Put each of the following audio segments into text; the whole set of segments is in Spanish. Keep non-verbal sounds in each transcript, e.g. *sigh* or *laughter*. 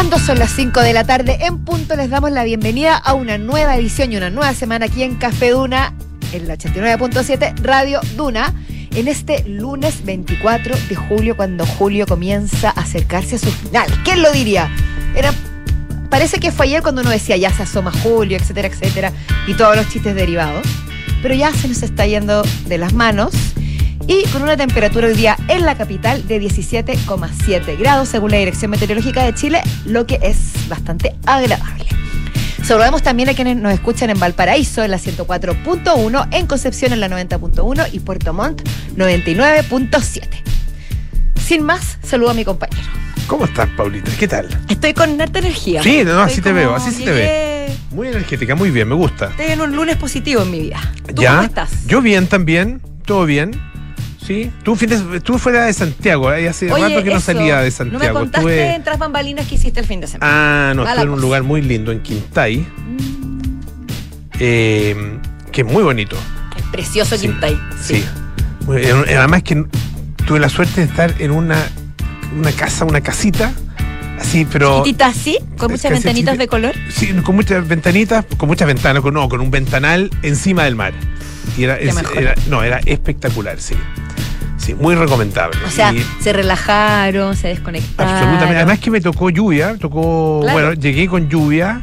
Cuando son las 5 de la tarde en punto les damos la bienvenida a una nueva edición y una nueva semana aquí en Café Duna, en la 89.7 Radio Duna, en este lunes 24 de julio, cuando julio comienza a acercarse a su final. ¿Quién lo diría? Era, parece que fue ayer cuando uno decía ya se asoma julio, etcétera, etcétera, y todos los chistes derivados, pero ya se nos está yendo de las manos y con una temperatura hoy día en la capital de 17,7 grados según la Dirección Meteorológica de Chile, lo que es bastante agradable. Saludamos también a quienes nos escuchan en Valparaíso en la 104.1, en Concepción en la 90.1 y Puerto Montt 99.7. Sin más, saludo a mi compañero. ¿Cómo estás, Paulita? ¿Qué tal? Estoy con harta energía. Sí, no, así te veo, así se te ve. Muy energética, muy bien, me gusta. Estoy en un lunes positivo en mi vida. ¿Tú ¿Ya? cómo estás? Yo bien también, todo bien. Sí, tú, tú fuera de Santiago, ¿eh? hace Oye, rato que no salía de No Santiago. me contaste Estuve- en Tras Bambalinas que hiciste el fin de semana. Ah, no, estuve en un lugar muy lindo, en Quintay, eh, que es muy bonito. Es precioso Sí, Quintay. Sí. Muy- eh, Además que tuve la suerte de estar en una, una casa, una casita, así, pero... Chiquitita así, con muchas ventanitas de color. Sí, con muchas ventanitas, con muchas ventanas, con, no, con un ventanal encima del mar. Y era, es- no, era espectacular, sí. Sí, muy recomendable. O sea, Y se relajaron, se desconectaron. absolutamente. Además que me tocó lluvia, tocó, Claro. bueno, llegué con lluvia.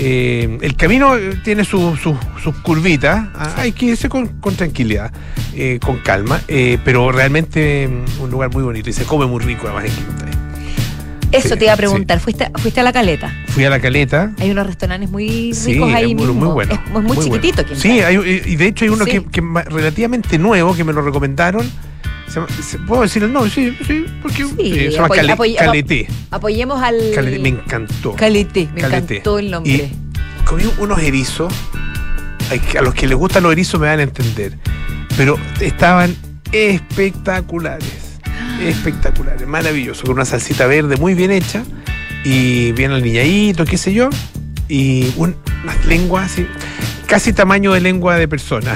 eh, el camino tiene su- su- sus curvitas, ah, hay que irse con, con tranquilidad, eh, con calma, eh, pero realmente mm, un lugar muy bonito y se come muy rico además en Quintay. Eso te iba a preguntar. ¿Fuiste, fuiste a la caleta. Fui a la caleta, Hay unos restaurantes muy ricos ahí es muy, mismo. muy bueno. Es, muy, bueno. chiquitito. Quintay. Sí, hay- y de hecho hay uno que, que relativamente nuevo que me lo recomendaron. ¿Puedo decir el nombre? Sí, sí, porque Sí, sí, se llama apoy- apoy-. Apoyemos al. Me encantó. Calete, me Calete. encantó el nombre. Comí unos erizos. A los que les gustan los erizos me van a entender. Pero estaban espectaculares. Espectaculares, maravilloso. Con una salsita verde muy bien hecha. Y bien alineadito, qué sé yo. Y un- unas lenguas así. Casi tamaño de lengua de persona.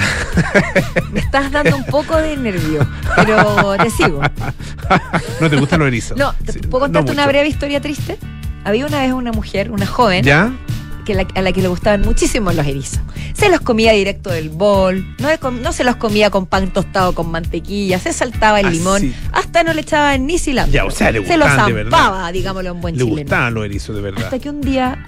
*laughs* Me estás dando un poco de nervio, pero te sigo. *laughs* ¿No te gustan los erizos? No, ¿te Sí, ¿puedo no contarte una breve historia triste? Había una vez una mujer, una joven, ¿Ya? Que la- a la que le gustaban muchísimo los erizos. Se los comía directo del bol, no, se los comía con pan tostado con mantequilla, se saltaba el Así. limón, hasta no le echaban ni cilantro. Ya, o sea, le se los zampaba, digámoslo en buen Le chileno. gustaban los erizos, de verdad. Hasta que un día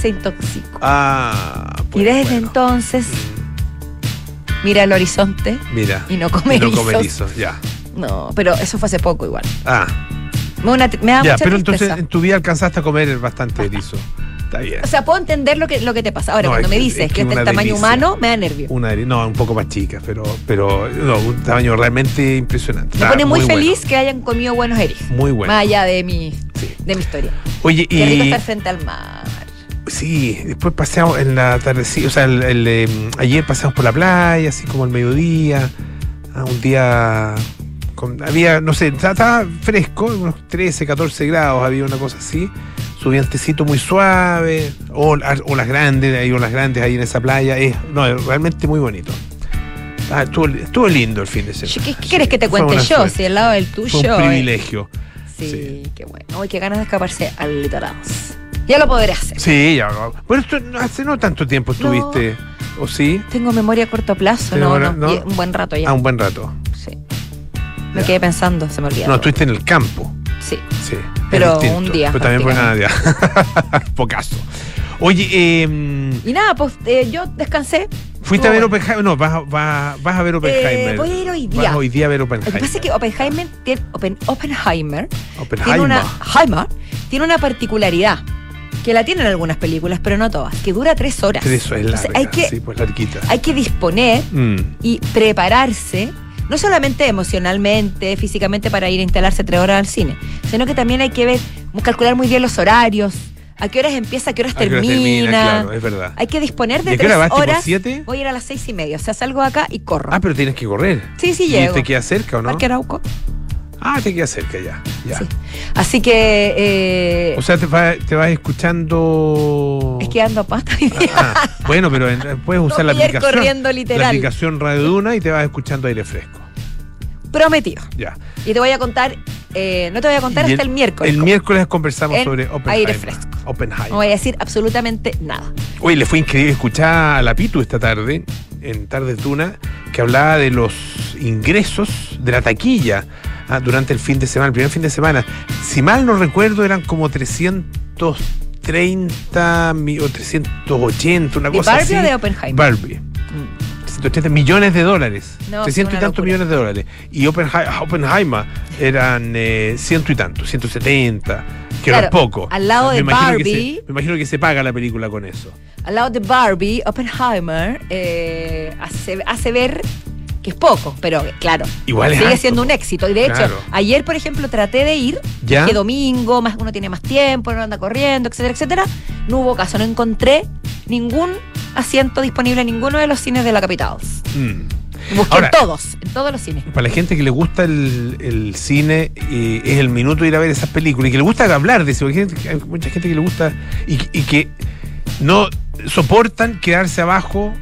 se intoxicó. Ah, pues y desde bueno. entonces Mm, mira el horizonte Mira. y no come y no erizos. come erizos, ya. No, pero eso fue hace poco igual. Ah, una me da ya, mucha pero tristeza. entonces en tu vida alcanzaste a comer bastante erizo. *laughs* Está bien. O sea, puedo entender lo que, lo que te pasa. Ahora, No, cuando es me dices es que, que es del tamaño delicia. humano, me da nervio. Una no, un poco más chica, pero, pero no, un tamaño realmente impresionante. Me Está pone muy, feliz que hayan comido buenos erizos. Muy bueno. Más allá de mi, Sí. de mi historia. Oye, Qué rico y estar frente al mar. sí, después paseamos en la tarde, sí, o sea, el, el, eh, ayer pasamos por la playa, así como al mediodía, ah, un día con- había, no sé, estaba- estaba fresco, unos 13, 14 grados, había una cosa así, su vientecito muy suave, olas, olas grandes, hay olas grandes ahí en esa playa, es, no, es realmente muy bonito. Ah, estuvo, estuvo lindo el fin de semana. ¿Qué, qué quieres que te cuente yo? suerte. Si al lado del tuyo. Fue un eh, privilegio. Sí, Sí. qué bueno. Uy, qué ganas de escaparse al litoral. Ya lo podré hacer. Sí, ya. no. Bueno, esto hace no tanto tiempo estuviste, ¿o sí? Tengo memoria a corto plazo, no, no, Un buen rato ya. Ah, un buen rato. Sí. Me Ya. quedé pensando, se me olvidó. No, estuviste en el campo. Sí. Sí. Pero distinto. un día, Pero también fue nada, ya. Pocaso. Oye, eh, Y nada, pues eh, yo descansé. ¿fuiste a ver Oppenheimer? No, vas, a- vas, vas a ver Oppenheimer. Eh, voy a ir hoy Vas día. hoy día a ver Lo Oppenheimer. que pasa es que Oppenheimer tiene, Oppen- Oppenheimer tiene Oppenheimer. una, Heimer tiene una particularidad que la tienen algunas películas, pero no todas, que dura tres horas. Pero eso es Entonces, larga. hay que, Sí, pues larguita. hay que disponer Mm. y prepararse, no solamente emocionalmente, físicamente para ir a instalarse tres horas al cine, sino que también hay que ver, calcular muy bien los horarios, a qué horas empieza, a qué horas ¿A qué hora termina. Claro, es verdad. Hay que disponer de ¿De tres horas. siete? Voy a ir a las seis y media, o sea, salgo de acá y corro. Ah, pero tienes que correr. sí, sí, ¿Y llego. te queda cerca o no? Parque Arauco. Ah, te queda cerca ya. ya. Sí. Así que eh, O sea, te, va- te vas escuchando. es que ando a pata día. Ah, bueno, pero puedes usar la aplicación. corriendo La literal. aplicación Radio Duna y te vas escuchando aire fresco. Prometido. Ya. Y te voy a contar eh, no te voy a contar Y hasta el, miércoles. El miércoles conversamos sobre Oppenheimer. aire fresco. Oppenheimer. No voy a decir absolutamente nada. Oye, le fue increíble escuchar a la Pitu esta tarde, en Tarde Tuna, que hablaba de los ingresos de la taquilla ah, durante el fin de semana, el primer fin de semana. Si mal no recuerdo, eran como 330 mi- o 380, una ¿De cosa Barbie así. o de Oppenheimer? Barbie. Mm. 380 millones de dólares. No, 300 sí, y tantos millones de dólares. Y Oppenheimer, eran eh, ciento y tantos, 170, que no Claro, es poco. al lado me de Barbie- se- me imagino que se paga la película con eso. Al lado de Barbie, Oppenheimer eh, hace, hace ver que es poco, pero claro, Igual sigue harto, siendo un éxito. Y de hecho, Claro. ayer, por ejemplo, traté de ir, ¿Ya? que domingo, más, uno tiene más tiempo, no anda corriendo, etcétera, etcétera. No hubo caso, no encontré ningún asiento disponible en ninguno de los cines de la capital. Mm. Busqué Ahora- en todos, en todos los cines. Para la gente que le gusta el, el cine, eh, es el minuto de ir a ver esas películas y que le gusta hablar de eso. hay gente- hay mucha gente que le gusta y, y que no soportan quedarse abajo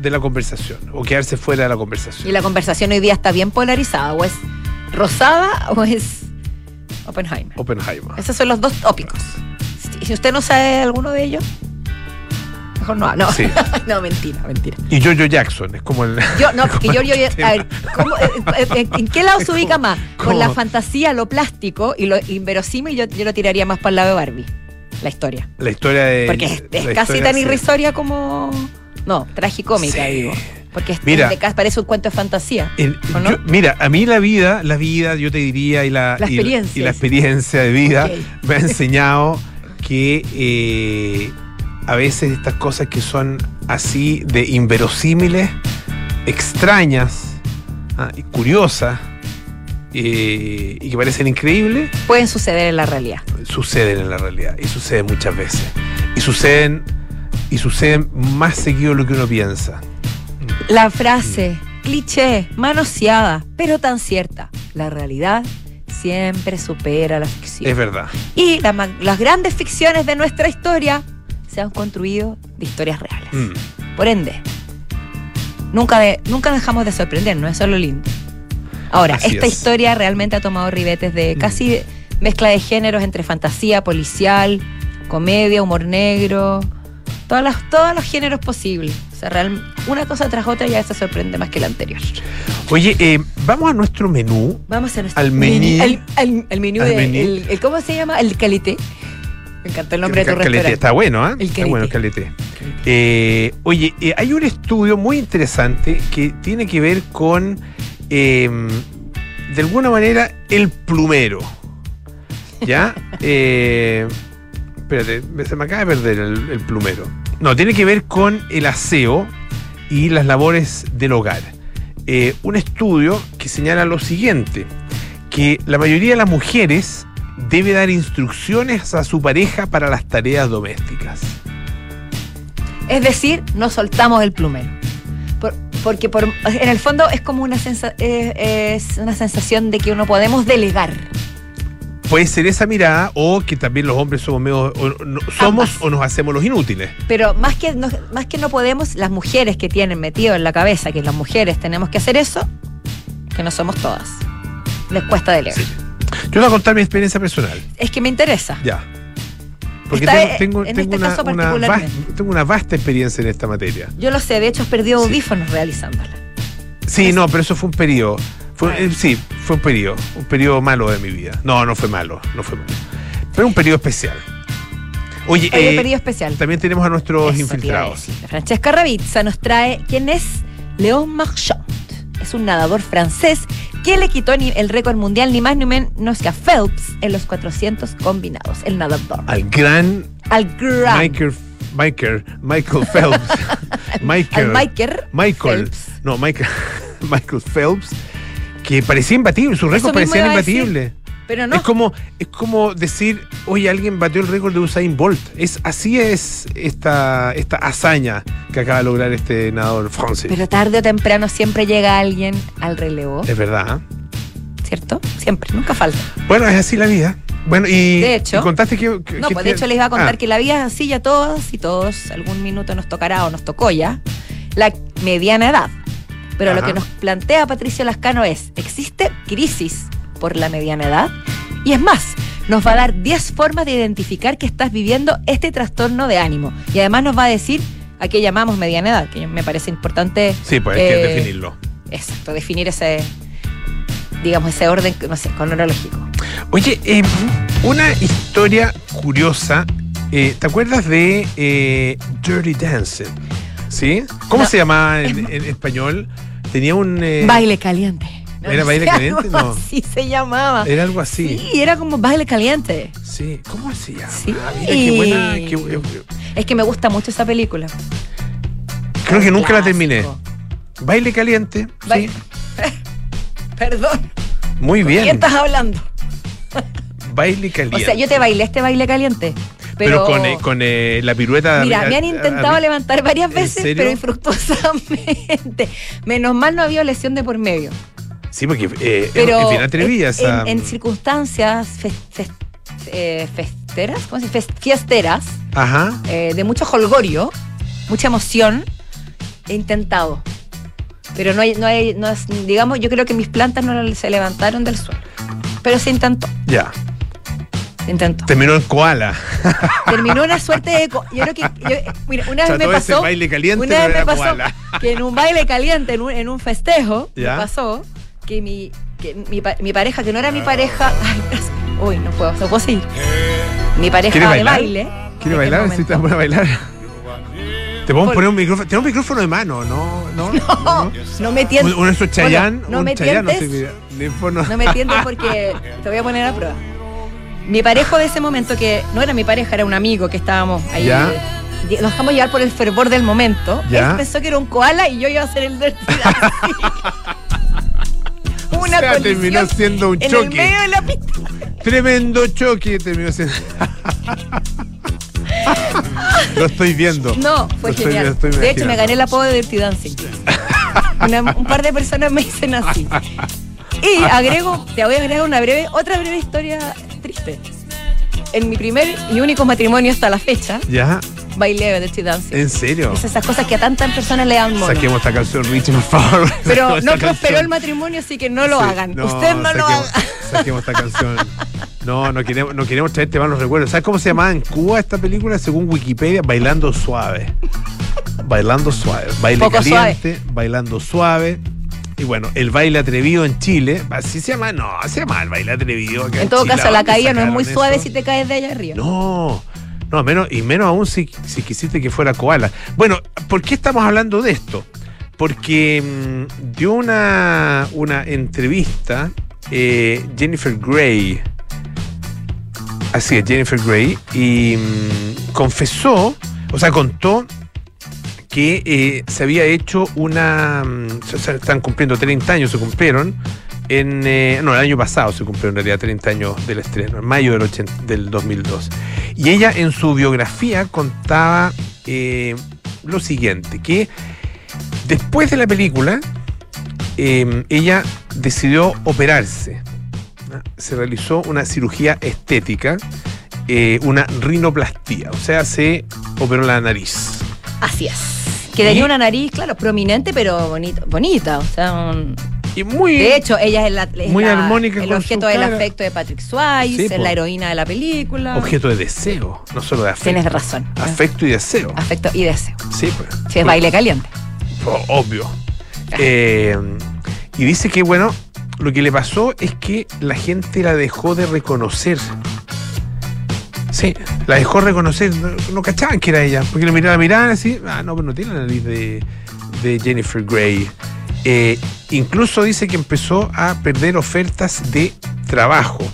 de la conversación o quedarse fuera de la conversación. Y la conversación hoy día está bien polarizada, o es Rosada o es Oppenheimer. Oppenheimer. Esos son los dos tópicos. Si- usted no sabe alguno de ellos, mejor no. No, Sí. *laughs* no mentira, mentira. Y Jojo Jackson, es como el. *laughs* Yo, no, *laughs* porque yo, yo, yo- a ver, ¿cómo- eh, eh, eh, ¿en qué lado se ubica más? ¿Cómo? Con la fantasía, lo plástico y lo inverosímil, yo, yo lo tiraría más para el lado de Barbie, la historia. La historia de. Porque es, casi tan irrisoria como. No, tragicómica, Sí. digo. Porque Mira. parece un cuento de fantasía. El- ¿O no? yo- mira, a mí la vida, la vida, yo te diría, y la, experiencia, y, la experiencia de vida me ha *laughs* enseñado que eh, a veces estas cosas que son así de inverosímiles, extrañas ah, y curiosas eh, y que parecen increíbles, Pueden suceder en la realidad. suceden en la realidad y suceden muchas veces. Y suceden, y suceden más seguido de lo que uno piensa. La frase, cliché, manoseada, pero tan cierta. La realidad siempre supera la ficción. Es verdad. Y la las grandes ficciones de nuestra historia se han construido de historias reales. Mm. Por ende, nunca, de- nunca dejamos de sorprendernos, eso es lo lindo. Ahora, Así esta es. historia realmente ha tomado ribetes de Mm. casi mezcla de géneros entre fantasía, policial, comedia, humor negro, todas las, todos los géneros posibles. O sea, real- una cosa tras otra ya se sorprende más que la anterior. Oye, eh, vamos a nuestro menú. Vamos a nuestro Al menú. al, al- al menú Al de- menú. el- el- ¿cómo se llama? El calité. Me encantó el nombre de tu Calete, restaurante. Está bueno, ¿ah? El Está bueno el calete. calete. Eh, oye, eh, hay un estudio muy interesante que tiene que ver con, eh, de alguna manera, el plumero. ¿Ya? *laughs* Eh, espérate, se me acaba de perder el, el plumero. No, tiene que ver con el aseo y las labores del hogar. Eh, un estudio que señala lo siguiente, que la mayoría de las mujeres debe dar instrucciones a su pareja para las tareas domésticas. Es decir, no soltamos el plumero. Por- porque por, en el fondo es como una, una sensación de que uno podemos delegar. Puede ser esa mirada o que también los hombres somos medio, o no- somos Ambas. o nos hacemos los inútiles. Pero más que, no, más que no podemos, las mujeres que tienen metido en la cabeza que las mujeres tenemos que hacer eso, que no somos todas. Les cuesta delegar. Sí. Yo voy a contar mi experiencia personal. Es que me interesa. Ya. Porque Está, tengo, tengo, en tengo este una, caso una particularmente. vas- tengo una vasta experiencia en esta materia. Yo lo sé, de hecho has perdido Sí. audífonos realizándola. Sí, no, pero eso fue un periodo. Fue, eh, sí, fue un periodo. Un periodo malo de mi vida. No, no fue malo, no fue malo. Pero un periodo especial. Oye, Oye, eh, periodo especial. también tenemos a nuestros Eso a infiltrados. Francesca Ravizza nos trae quién es Léon Marchand. Es un nadador francés que le quitó el récord mundial ni más ni menos que a Phelps en los 400 combinados. El nadador. Al gran Al gran. Michael, Michael, Michael Phelps. *laughs* Michael. Al Michael. Michael. Phelps. No, Michael, *laughs* Michael Phelps. Que parecía imbatible, sus récords mismo parecían iba a decir. imbatibles. Pero no. Es como, es como decir, oye, alguien batió el récord de Usain Bolt. Es, así es esta, esta hazaña que acaba de lograr este nadador francés. Pero tarde o temprano siempre llega alguien al relevo, es verdad. ¿cierto? Siempre, nunca falta. Bueno, es así la vida. Bueno, y, De hecho- y contaste que. que- No, que pues de hecho les iba a contar Ah, que la vida es así ya todos y todos, algún minuto nos tocará o nos tocó ya, la mediana edad. Pero lo que nos plantea Patricio Lascano es, ¿existe crisis por la mediana edad? Y es más, nos va a dar 10 formas de identificar que estás viviendo este trastorno de ánimo. Y además nos va a decir a qué llamamos mediana edad, que me parece importante. Sí, pues hay que eh, definirlo. Exacto, definir ese, digamos, ese orden, no sé, cronológico. Oye, eh, una historia curiosa. eh, ¿Te acuerdas de eh, Dirty Dancing? ¿Sí? ¿Cómo No, se llamaba en, es- en español? Tenía un. eh, baile caliente. ¿Era baile *laughs* caliente? algo No. Así se llamaba. Era algo así. Sí, era como baile caliente. Sí. ¿Cómo se llama? Sí. Mira, qué buena. qué bu- Es que me gusta mucho esa película. creo que nunca la terminé. Baile caliente. Ba- Sí. *laughs* Perdón, Muy ¿qué bien. estás hablando? Baile caliente. *laughs* O sea, yo te bailé este baile caliente. Pero, Pero, con, eh, con eh, la pirueta. Mira, me han intentado levantar varias ¿En veces, serio? pero infructuosamente. *laughs* Menos mal no había lesión de por medio. Sí, porque eh, Pero es bien atrevida en, circunstancias eh, festeras, ¿cómo se dice? Fiesteras, Ajá. de mucho holgorio, mucha emoción, he intentado. Pero no hay, no hay, no es- digamos, yo creo que mis plantas no se levantaron del suelo. Pero se intentó, Ya. Terminó en koala. Terminó una suerte de. Yo creo que. yo- mira, una O sea, vez me ese pasó. baile caliente Una no vez me pasó koala. que en un baile caliente, en un, en un festejo, Ya. me pasó que mi, que mi, mi pareja, que no era mi pareja. Ay, uy, no puedo, no puedo seguir. Mi pareja ¿Quiere de bailar? baile. ¿Quiere bailar? ¿Sí te vas a bailar? Te podemos Por- poner un micrófono. Tenemos un micrófono de mano, ¿no? No. *laughs* No, no me Un- tientes. Uno Chayán. no un me Chayán, no sé, tientes. teléfono. No me tientes *laughs* porque te voy a poner a prueba. Mi parejo de ese momento, que no era mi pareja, era un amigo que estábamos ahí. Ya. Nos dejamos llevar por el fervor del momento. Ya. Él pensó que era un koala y yo iba a ser el dirty dancing. *laughs* Una O sea, terminó siendo un en choque. medio de la pista. Tremendo choque terminó siendo. Lo estoy viendo. No, fue Lo genial. estoy de hecho, me gané el apodo de Dirty Dancing. Una- un par de personas me dicen así. Y agrego, te voy a agregar una breve, otra breve historia triste. En mi primer y único matrimonio hasta la fecha, ¿Ya? bailé Dirty Dancing. ¿En serio? Es esas cosas que a tantas personas le dan mono. Saquemos esta canción, Richie, por favor. *laughs* Pero no prosperó el matrimonio, así que no lo Sí, hagan. Usted no lo haga. *laughs* Saquemos esta canción. No, no queremos, no queremos traerte malos recuerdos. ¿Sabes cómo se llamaba en Cuba esta película? Según Wikipedia, Bailando Suave. Bailando Suave. Baile Poco caliente, bailando suave. Y bueno, el baile atrevido en Chile, así se llama, no, se llama el baile atrevido. En todo Chile. caso, ¿A la caída no es muy suave eso? si te caes de allá arriba. No, no, menos, y menos aún si, si quisiste que fuera koala. Bueno, ¿por qué estamos hablando de esto? Porque mm, dio una, una entrevista eh, Jennifer Grey. Así es, Jennifer Grey. Y mm, confesó, o sea, contó que eh, se había hecho una. mm, están cumpliendo 30 años, se cumplieron. En, eh, no, el año pasado se cumplieron en realidad 30 años del estreno, en mayo del, 80 del 2002. Y ella en su biografía contaba eh, lo siguiente, que después de la película, eh, ella decidió operarse. Se realizó una cirugía estética, eh, una rinoplastía, o sea, se operó la nariz. Así es. Que tenía una nariz, claro, prominente, pero bonita. bonita o sea, un- Y muy... de hecho, ella es, la, es Muy la- armónica el objeto del cara. afecto de Patrick Swayze, Sí, es la heroína de la película. objeto de deseo, no solo de afecto. Tienes razón. Afecto y deseo. Afecto y deseo. Sí, pues. Si es baile caliente. Oh, obvio. Eh, y dice que, bueno, lo que le pasó es que la gente la dejó de reconocer. Sí, la dejó reconocer. No, cachaban que era ella. Porque le miraban, miraban así. Ah, no, pero no tiene la nariz de, Jennifer Grey. Eh, incluso dice que empezó a perder ofertas de trabajo.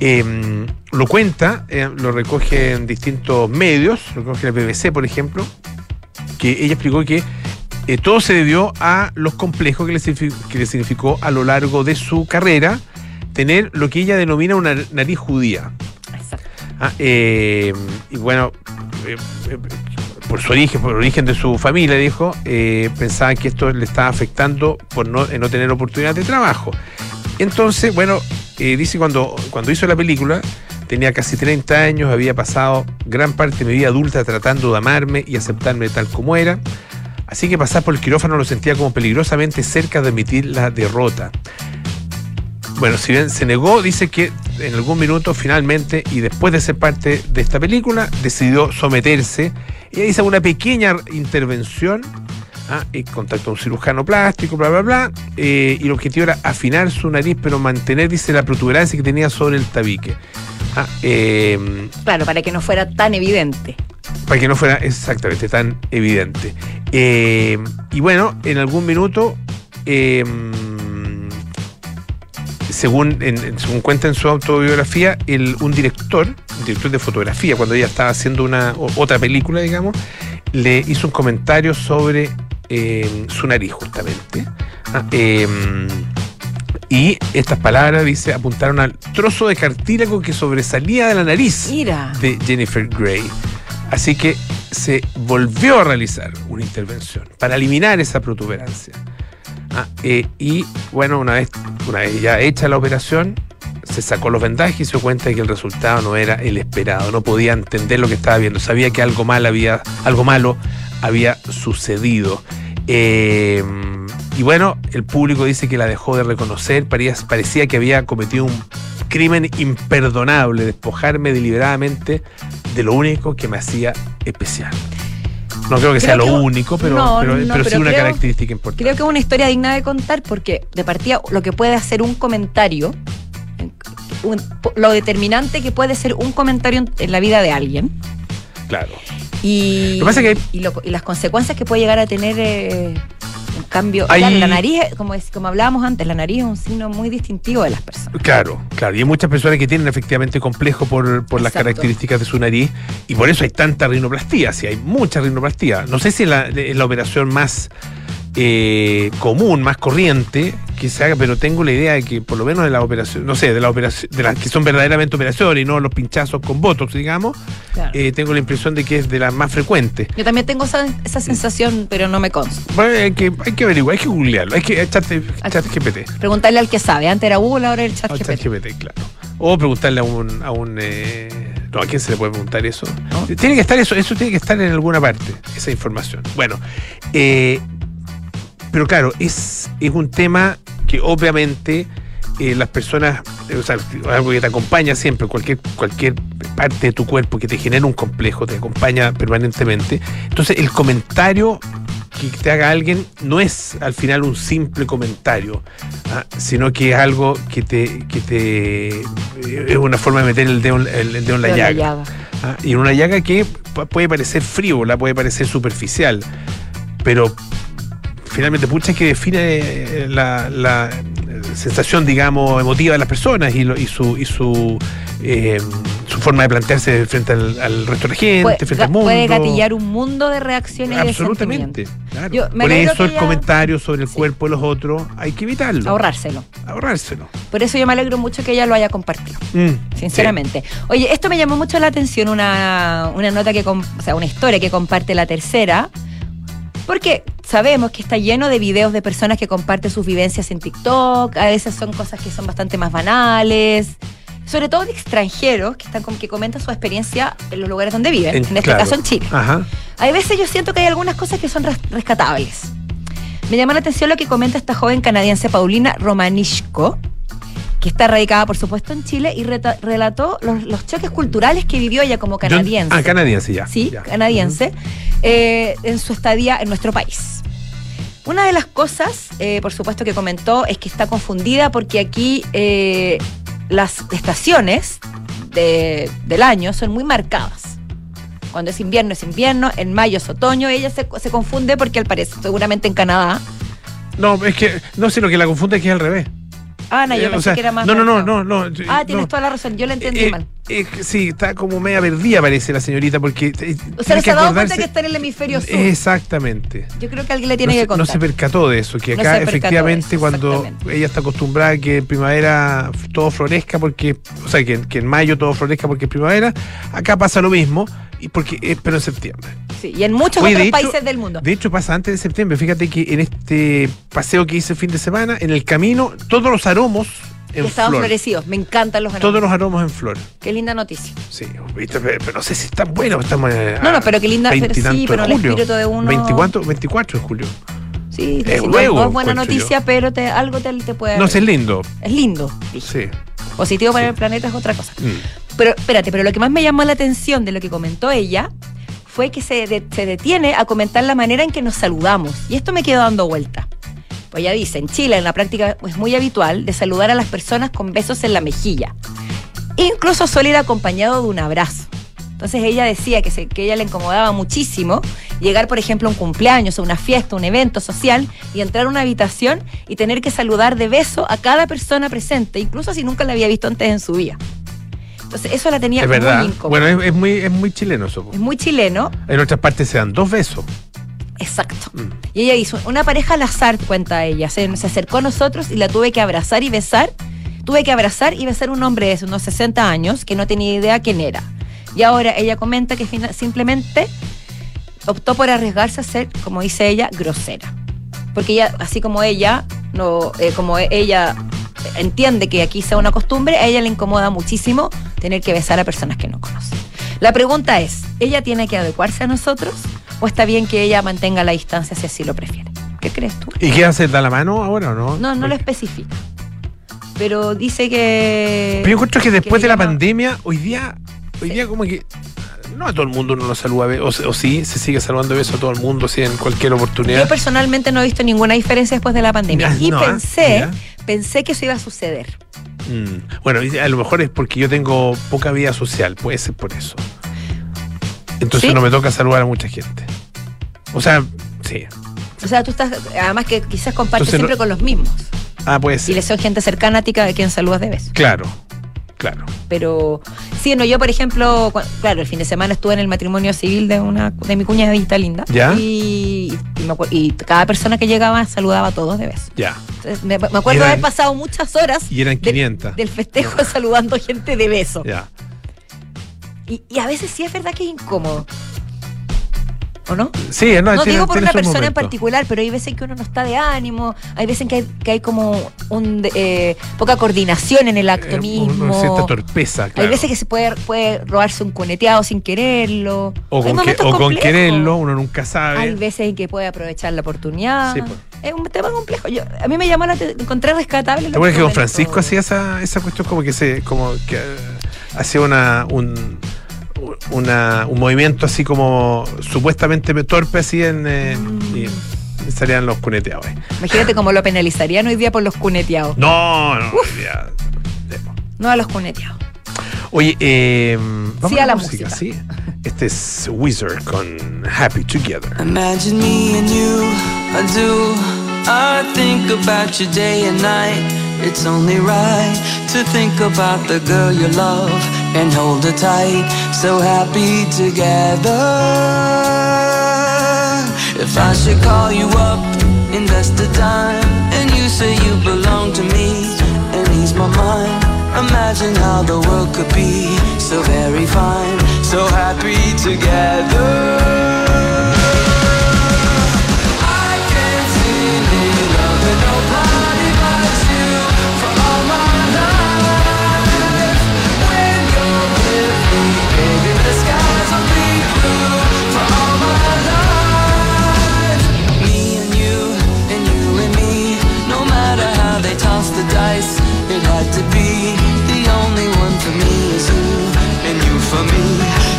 Eh, lo cuenta, eh, lo recoge en distintos medios, lo recoge la BBC, por ejemplo, que ella explicó que eh, todo se debió a los complejos que le significó a lo largo de su carrera tener lo que ella denomina una nariz judía. Ah, eh, y bueno, eh, eh, por su origen, por el origen de su familia, dijo, pensaban que esto le estaba afectando por no, no tener oportunidad de trabajo. Entonces, bueno, dice cuando, cuando hizo la película, tenía casi 30 años, había pasado gran parte de mi vida adulta tratando de amarme y aceptarme tal como era. Así que pasar por el quirófano lo sentía como peligrosamente cerca de admitir la derrota. Bueno, si bien se negó, dice que en algún minuto finalmente y después de ser parte de esta película, decidió someterse y hizo una pequeña intervención ¿ah? y contactó a un cirujano plástico, bla, bla, bla, eh, y el objetivo era afinar su nariz, pero mantener, dice, la protuberancia que tenía sobre el tabique. Ah, eh, Claro, para que no fuera tan evidente. para que no fuera exactamente tan evidente. Eh, y bueno, en algún minuto, eh, según, en- según cuenta en su autobiografía, el, un director, un director de fotografía, cuando ella estaba haciendo una otra película, digamos, le hizo un comentario sobre eh, su nariz, justamente. Ah, eh, y estas palabras, dice, apuntaron al trozo de cartílago que sobresalía de la nariz Mira. de Jennifer Grey. Así que se volvió a realizar una intervención para eliminar esa protuberancia. Ah, eh, y bueno, una vez, una vez ya hecha la operación, se sacó los vendajes y se dio cuenta de que el resultado no era el esperado. No podía entender lo que estaba viendo. Sabía que algo mal había, algo malo había sucedido. Eh, y bueno, el público dice que la dejó de reconocer. Parecía, parecía que había cometido un crimen imperdonable, despojarme deliberadamente de lo único que me hacía especial. No creo que sea lo que- único, pero, no, pero, no, pero sí pero una creo- característica importante. Creo que es una historia digna de contar porque de partida lo que puede hacer un comentario, un- lo determinante que puede ser un comentario en, en la vida de alguien Claro. y, Lo que pasa es que- y, lo- y las consecuencias que puede llegar a tener eh, cambio. Hay- Claro, la nariz, como, es- como hablábamos antes, la nariz es un signo muy distintivo de las personas. Claro, claro. Y hay muchas personas que tienen efectivamente complejo por, por las características de su nariz y por eso hay tanta rinoplastía. Sí, hay mucha rinoplastía. No sé si es la, la operación más eh, común, más corriente que se haga, pero tengo la idea de que por lo menos de la operación, no sé, de la operación, de las que son verdaderamente operaciones y no los pinchazos con botox, digamos, Claro. eh, tengo la impresión de que es de las más frecuentes. Yo también tengo esa, esa sensación, pero no me consta. Bueno, hay que, hay que averiguar, hay que googlearlo, hay que echarte chat GPT. Preguntarle al que sabe. Antes era Google, ahora el chat GPT. ChatGPT, claro. O preguntarle a un. A un eh, no, ¿a quién se le puede preguntar eso? No. Tiene que estar eso, eso tiene que estar en alguna parte, esa información. Bueno, eh, pero claro, es, es un tema que obviamente eh, las personas, eh, o sea, algo que te acompaña siempre, cualquier, cualquier parte de tu cuerpo que te genera un complejo, te acompaña permanentemente. Entonces, el comentario que te haga alguien no es al final un simple comentario, ¿ah? sino que es algo que te, que te eh, es una forma de meter el dedo, en- el, el dedo en la llaga. llaga. ¿ah? Y en una llaga que pu- puede parecer frívola, puede parecer superficial, pero finalmente pucha que define eh, la, la, eh, sensación, digamos, emotiva de las personas y, lo- y su, y su, eh, su forma de plantearse frente al, al resto de la gente, Puede, frente al mundo. puede gatillar un mundo de reacciones y de Absolutamente. claro. Yo me Por eso el comentario sobre el Sí. cuerpo de los otros hay que evitarlo. Ahorrárselo. Ahorrárselo. Por eso yo me alegro mucho que ella lo haya compartido. Mm, Sinceramente. Oye, esto me llamó mucho la atención, una, una nota que, o sea, una historia que comparte la tercera, porque sabemos que está lleno de videos de personas que comparten sus vivencias en TikTok, a veces son cosas que son bastante más banales, sobre todo de extranjeros que están como que comentan su experiencia en los lugares donde viven, en, este claro. caso en Chile. Ajá. Hay veces yo siento que hay algunas cosas que son res- rescatables. Me llama la atención lo que comenta esta joven canadiense Paulina Romanishko, que está radicada, por supuesto, en Chile y reta- relató los, los choques culturales que vivió ella como canadiense. Ah, canadiense ya. Sí, ya. canadiense, eh, en su estadía en nuestro país. Una de las cosas, eh, por supuesto, que comentó es que está confundida porque aquí eh, las estaciones de- del año son muy marcadas. Cuando es invierno es invierno, en mayo es otoño, ella se, se confunde porque al parecer, seguramente en Canadá. No, es que no sé, lo que la confunde es que es al revés. Ana, yo Eh, o pensé sea, que era más. no, no, no, no, no. Ah, tienes no. toda la razón, yo la entendí mal. Eh, sí, está como media perdida parece la señorita porque eh, O sea, se ha dado cuenta que está en el hemisferio sur. Exactamente. Yo creo que alguien le tiene no, que se, no contar. se percató de eso, que acá efectivamente eso, cuando ella está acostumbrada a que en primavera todo florezca porque, o sea, que, que en mayo todo florezca porque es primavera, acá pasa lo mismo, y porque eh, pero en septiembre. Sí, y en muchos Oye, otros de hecho- países del mundo. De hecho pasa antes de septiembre, fíjate que en este paseo que hice el fin de semana, en el camino, todos los aromos en Que estaban flor. florecidos. Me encantan los Todos aromas. los aromos en flor. Qué linda noticia. Sí, ¿viste? pero, no sé si están buenos. Estamos eh, No, no, pero qué linda- pero sí, pero el espíritu de uno- 24, 24 de julio. Sí, Es sí, luego, no es buena noticia, pero te, algo te, te puede. No es lindo. Es lindo. Sí. Positivo para el planeta es otra cosa. Mm. Pero espérate, pero lo que más me llamó la atención de lo que comentó ella fue que se, de- se detiene a comentar la manera en que nos saludamos. Y esto me quedó dando vuelta. Pues ella dice, en Chile en la práctica es muy habitual de saludar a las personas con besos en la mejilla. Incluso suele ir acompañado de un abrazo. Entonces ella decía que, se, que ella le incomodaba muchísimo llegar, por ejemplo, a un cumpleaños, a una fiesta, un evento social y entrar a una habitación y tener que saludar de beso a cada persona presente, incluso si nunca la había visto antes en su vida. Entonces eso la tenía Es verdad. muy incómoda. Bueno, es, es muy, es muy chileno eso. Es muy chileno, En otras partes se dan dos besos. Exacto. Mm. Y ella hizo una pareja al azar, cuenta ella. Se, se acercó a nosotros y la tuve que abrazar y besar. Tuve que abrazar y besar a un hombre de unos 60 años que no tenía idea quién era. Y ahora ella comenta que simplemente optó por arriesgarse a ser, como dice ella, grosera. Porque ella, así como ella, no, eh, como ella entiende que aquí sea una costumbre, a ella le incomoda muchísimo tener que besar a personas que no conoce. La pregunta es, ¿ella tiene que adecuarse a nosotros o está bien que ella mantenga la distancia si así lo prefiere? ¿Qué crees tú? ¿Y qué hace? ¿Da la mano ahora o no? No, no lo especifica. Pero dice que... Pero yo encuentro que después de la llama- pandemia, hoy día, hoy día como que no a todo el mundo uno lo saluda, o, o sí, se sigue saludando beso a todo el mundo, sí, en cualquier Yo oportunidad. personalmente no he visto ninguna diferencia después de la pandemia. Y no, ah, pensé, pensé que eso iba a suceder. Mm. Bueno, a lo mejor es porque yo tengo poca vida social, puede ser por eso. Entonces ¿Sí? no me toca saludar a mucha gente. O sea, sí. O sea, tú estás, además que quizás compartes Entonces no- siempre con los mismos. Ah, puede Y les son gente cercana a ti a quien saludas de vez. Claro, claro. Pero sí, no, yo por ejemplo, claro, el fin de semana estuve en el matrimonio civil de una de mi cuñadita linda. ¿Ya? Y, y me y cada persona que llegaba saludaba a todos de vez. Ya. Entonces, me, me acuerdo de eran- haber pasado muchas horas Y eran de- 500. del festejo *laughs* saludando gente de beso. Ya. Y, y a veces sí es verdad que es incómodo. ¿O no? Sí, no, No tiene- digo por una persona en particular, pero hay veces en que uno no está de ánimo, hay veces en que hay, que hay como un, eh, poca coordinación en el acto Eh, mismo. Cierta torpeza, claro. Hay veces que se puede, puede robarse un cuneteado sin quererlo. o con, que- momentos o con complejos. quererlo, uno nunca sabe. Hay veces en que puede aprovechar la oportunidad. Sí, pues. Es un tema complejo. Yo, a mí me llamó la encontré rescatable. ¿Te acuerdas que con. Francisco hacía esa, esa cuestión como que se, como que hacía una, un, una, un movimiento así como supuestamente torpe así en, eh, Mm. y salían los cuneteados. Imagínate cómo lo penalizarían hoy día por los cuneteados. No, no, ya. No a los cuneteados. Oye, eh, vamos Sí, a la música. sí. Este es Wizard con Happy Together. Imagine me and you, I do. I think about you day and night. It's only right to think about the girl you love and hold her tight. So happy together. If I should call you up, invest the time, and you say you belong to me and ease my mind. Imagine how the world could be so very fine, so happy together.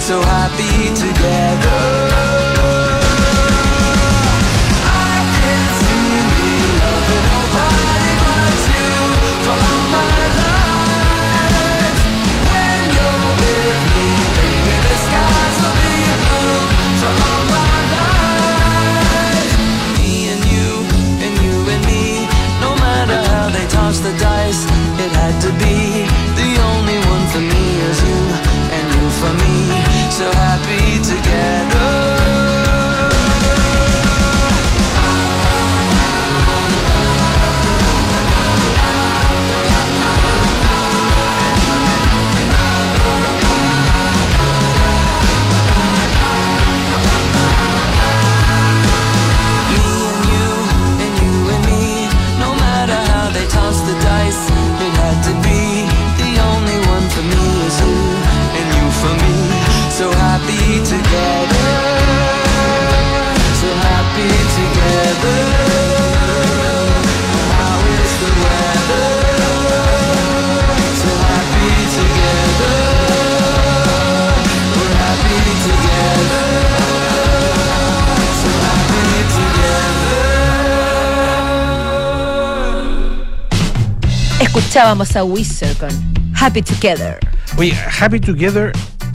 So happy together. Escuchábamos a Wizard con Happy Together. Oye, Happy Together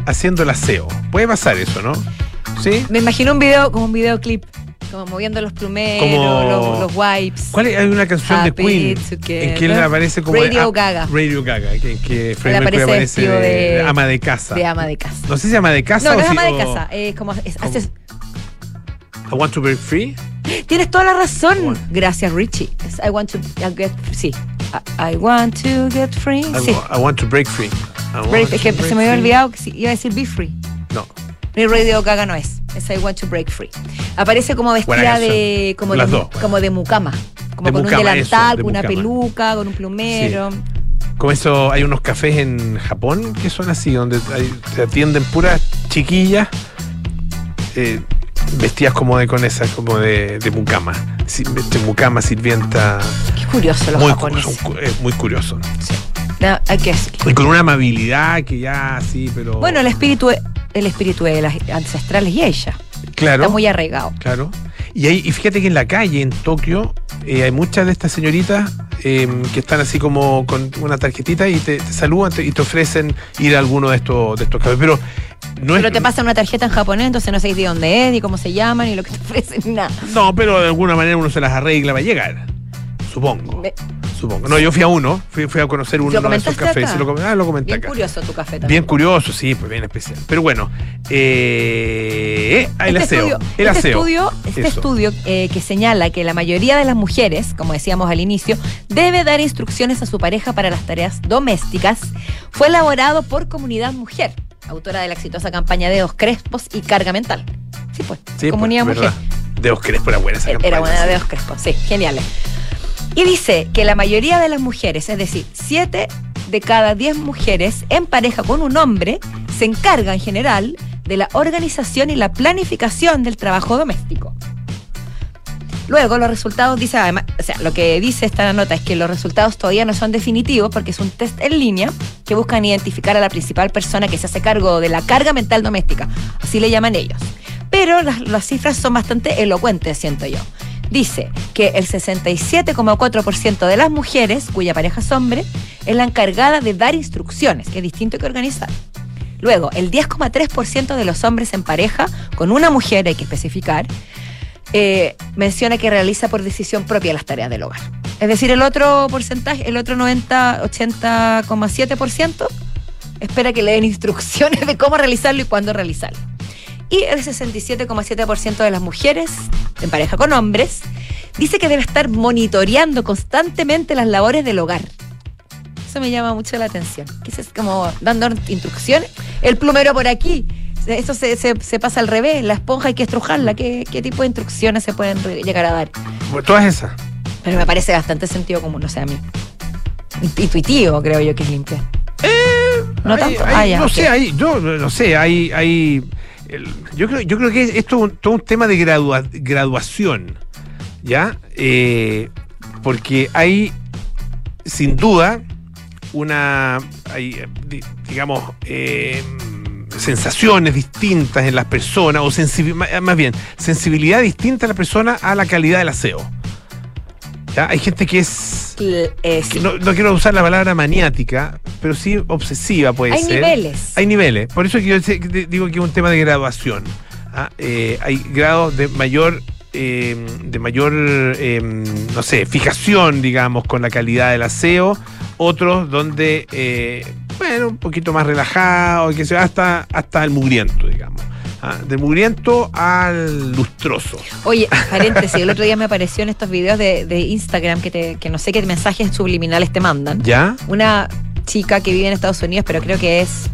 haciendo el aseo. Puede pasar eso, ¿no? ¿Sí? Me imagino un video, como un videoclip, como moviendo los plumeros, Como- los, los wipes. ¿Cuál es? Hay una canción Happy de Queen Together. en que él aparece como Radio ah, Gaga. Radio Gaga, que, en que Freddie aparece aparece de, de- ama de casa. De ama de casa. No sé si ama de casa No, o no es si- ama de o- casa, es como es- hace- I want to break free. Tienes toda la razón. Bueno. Gracias, Richie. I want to get sí. I, I want to get free. I, sí. I want to break free. Break- es que break se me había olvidado que sí, iba a decir be free. No. Ni Radio Gaga no es. Es I want to break free. Aparece como vestida de como Las de, dos, bueno. como de mucama. Como De con mucama, un delantal, eso, de con una mucama. peluca, con un plumero. Como eso, hay unos cafés en Japón que son así, donde hay- te atienden puras chiquillas eh, vestidas como de con esas, como de, de mucama. Sí, de mucama, sirvienta. Qué curioso los Muy, japoneses. es muy curioso. No, hay que. Y con una amabilidad que ya sí, pero. Bueno, el espíritu, el espíritu de las ancestrales y ella. claro. Está muy arraigado. Claro. Y, ahí, y fíjate que en la calle, en Tokio, eh, hay muchas de estas señoritas eh, que están así como con una tarjetita y te, te saludan te- y te ofrecen ir a alguno de estos, de estos cafés. Pero no Pero es. te pasan una tarjeta en japonés, entonces no sabéis de dónde es, ni cómo se llama, ni lo que te *laughs* ofrecen, ni nada. No, pero de alguna manera uno se las arregla para llegar. Supongo. Supongo. No, yo fui a uno, fui, fui a conocer uno ¿Lo de esos cafés. acá? Lo, ah, lo comenté Bien acá. curioso tu café también. Bien curioso, sí, pues bien especial. Pero bueno, eh, el Este aseo. estudio, el este aseo. estudio, este Eso. estudio eh, que señala que la mayoría de las mujeres, como decíamos al inicio, debe dar instrucciones a su pareja para las tareas domésticas, fue elaborado por Comunidad Mujer, autora de la exitosa campaña de Dos Crespos y Carga Mental. Sí, pues, Sí, Comunidad pues, Mujer. verdad. De Os Crespo era buena esa campaña. Era buena de Dos Crespos, sí, genial. Y dice que la mayoría de las mujeres, es decir, 7 de cada 10 mujeres en pareja con un hombre, se encarga en general de la organización y la planificación del trabajo doméstico. Luego los resultados dice además, o sea, lo que dice esta nota es que los resultados todavía no son definitivos porque es un test en línea que buscan identificar a la principal persona que se hace cargo de la carga mental doméstica, así le llaman ellos. Pero las, las cifras son bastante elocuentes, siento yo. Dice que el 67,4% de las mujeres cuya pareja es hombre es la encargada de dar instrucciones, que es distinto que organizar. Luego, el 10,3% de los hombres en pareja con una mujer, hay que especificar, eh, menciona que realiza por decisión propia las tareas del hogar. Es decir, el otro porcentaje, el otro 90, 80,7% espera que le den instrucciones de cómo realizarlo y cuándo realizarlo. Y el 67,7% de las mujeres en pareja con hombres dice que debe estar monitoreando constantemente las labores del hogar. Eso me llama mucho la atención. Que es como dando instrucciones. El plumero por aquí. Eso se, se- se pasa al revés. La esponja hay que estrujarla. ¿Qué, qué tipo de instrucciones se pueden llegar a dar? Todas esas. Pero me parece bastante sentido común, o sea, a mí. Intuitivo, creo yo que es limpiar. no Hay- tanto. hay- Ah, ya, no sé, hay, yo no sé, hay, hay yo creo, yo creo que esto es un- todo un tema de gradua- graduación, ¿ya? Eh, porque hay, sin duda, una, hay, di- digamos, eh, sensaciones distintas en las personas, o sensibi- ma- más bien, sensibilidad distinta a la persona a la calidad del aseo. ¿Ya? Hay gente que es eh, sí. no, no quiero usar la palabra maniática, pero sí obsesiva puede Hay ser. niveles. Hay niveles. Por eso que yo digo que es un tema de graduación. ¿ah? Eh, hay grados de mayor, eh, de mayor, eh, no sé, fijación, digamos, con la calidad del aseo. Otros donde, eh, bueno, un poquito más relajado, que sea hasta, hasta el mugriento, digamos. ¿Ah? Del mugriento al lustroso. Oye, paréntesis, el otro día me apareció en estos videos de, de Instagram que, te- que no sé qué mensajes subliminales te mandan. ¿Ya? Una chica que vive en Estados Unidos, pero creo que es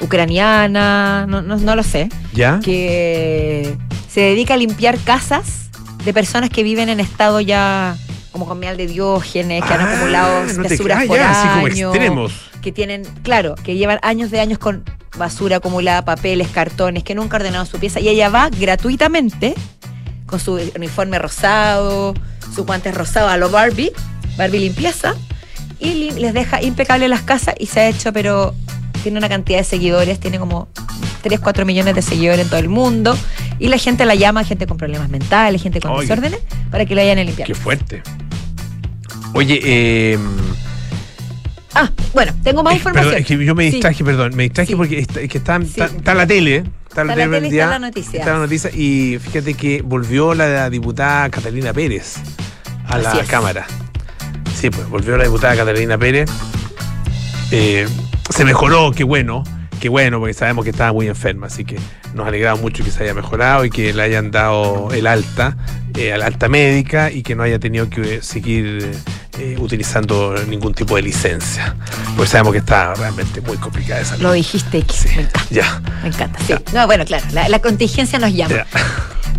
ucraniana, no, no, no lo sé, ¿Ya? que se dedica a limpiar casas de personas que viven en estado ya como con miel de diógenes, que han Ah, acumulado no te- basuras ah, por ya, así como año, extremos. que tienen, claro, que llevan años de años con basura acumulada, papeles, cartones, que nunca ha ordenado su pieza, y ella va gratuitamente con su uniforme rosado, sus guantes rosados a lo Barbie, Barbie limpieza, y les deja impecable las casas y se ha hecho, pero tiene una cantidad de seguidores, tiene como 3, 4 millones de seguidores en todo el mundo, y la gente la llama, gente con problemas mentales, gente con Oye. desórdenes, para que la vayan a limpiar. Qué fuerte. Oye, eh, Ah, bueno, tengo más información. Perdón, es que yo me Sí. distraje, perdón, me distraje Sí. porque está, es que está, Sí. está, está la tele, está Está la tele, prendida, está la noticia. está la noticia, y fíjate que volvió la diputada Catalina Pérez a la es. Cámara. Sí, pues volvió la diputada Catalina Pérez. Eh, se mejoró, qué bueno, qué bueno, porque sabemos que estaba muy enferma, así que nos alegramos mucho que se haya mejorado y que le hayan dado el alta, eh, al alta médica y que no haya tenido que seguir eh, utilizando ningún tipo de licencia. Porque sabemos que está realmente muy complicada esa Lo dijiste, X. Sí, Me encanta. ya. Me encanta, sí. No, bueno, claro, la, la contingencia nos llama. ya.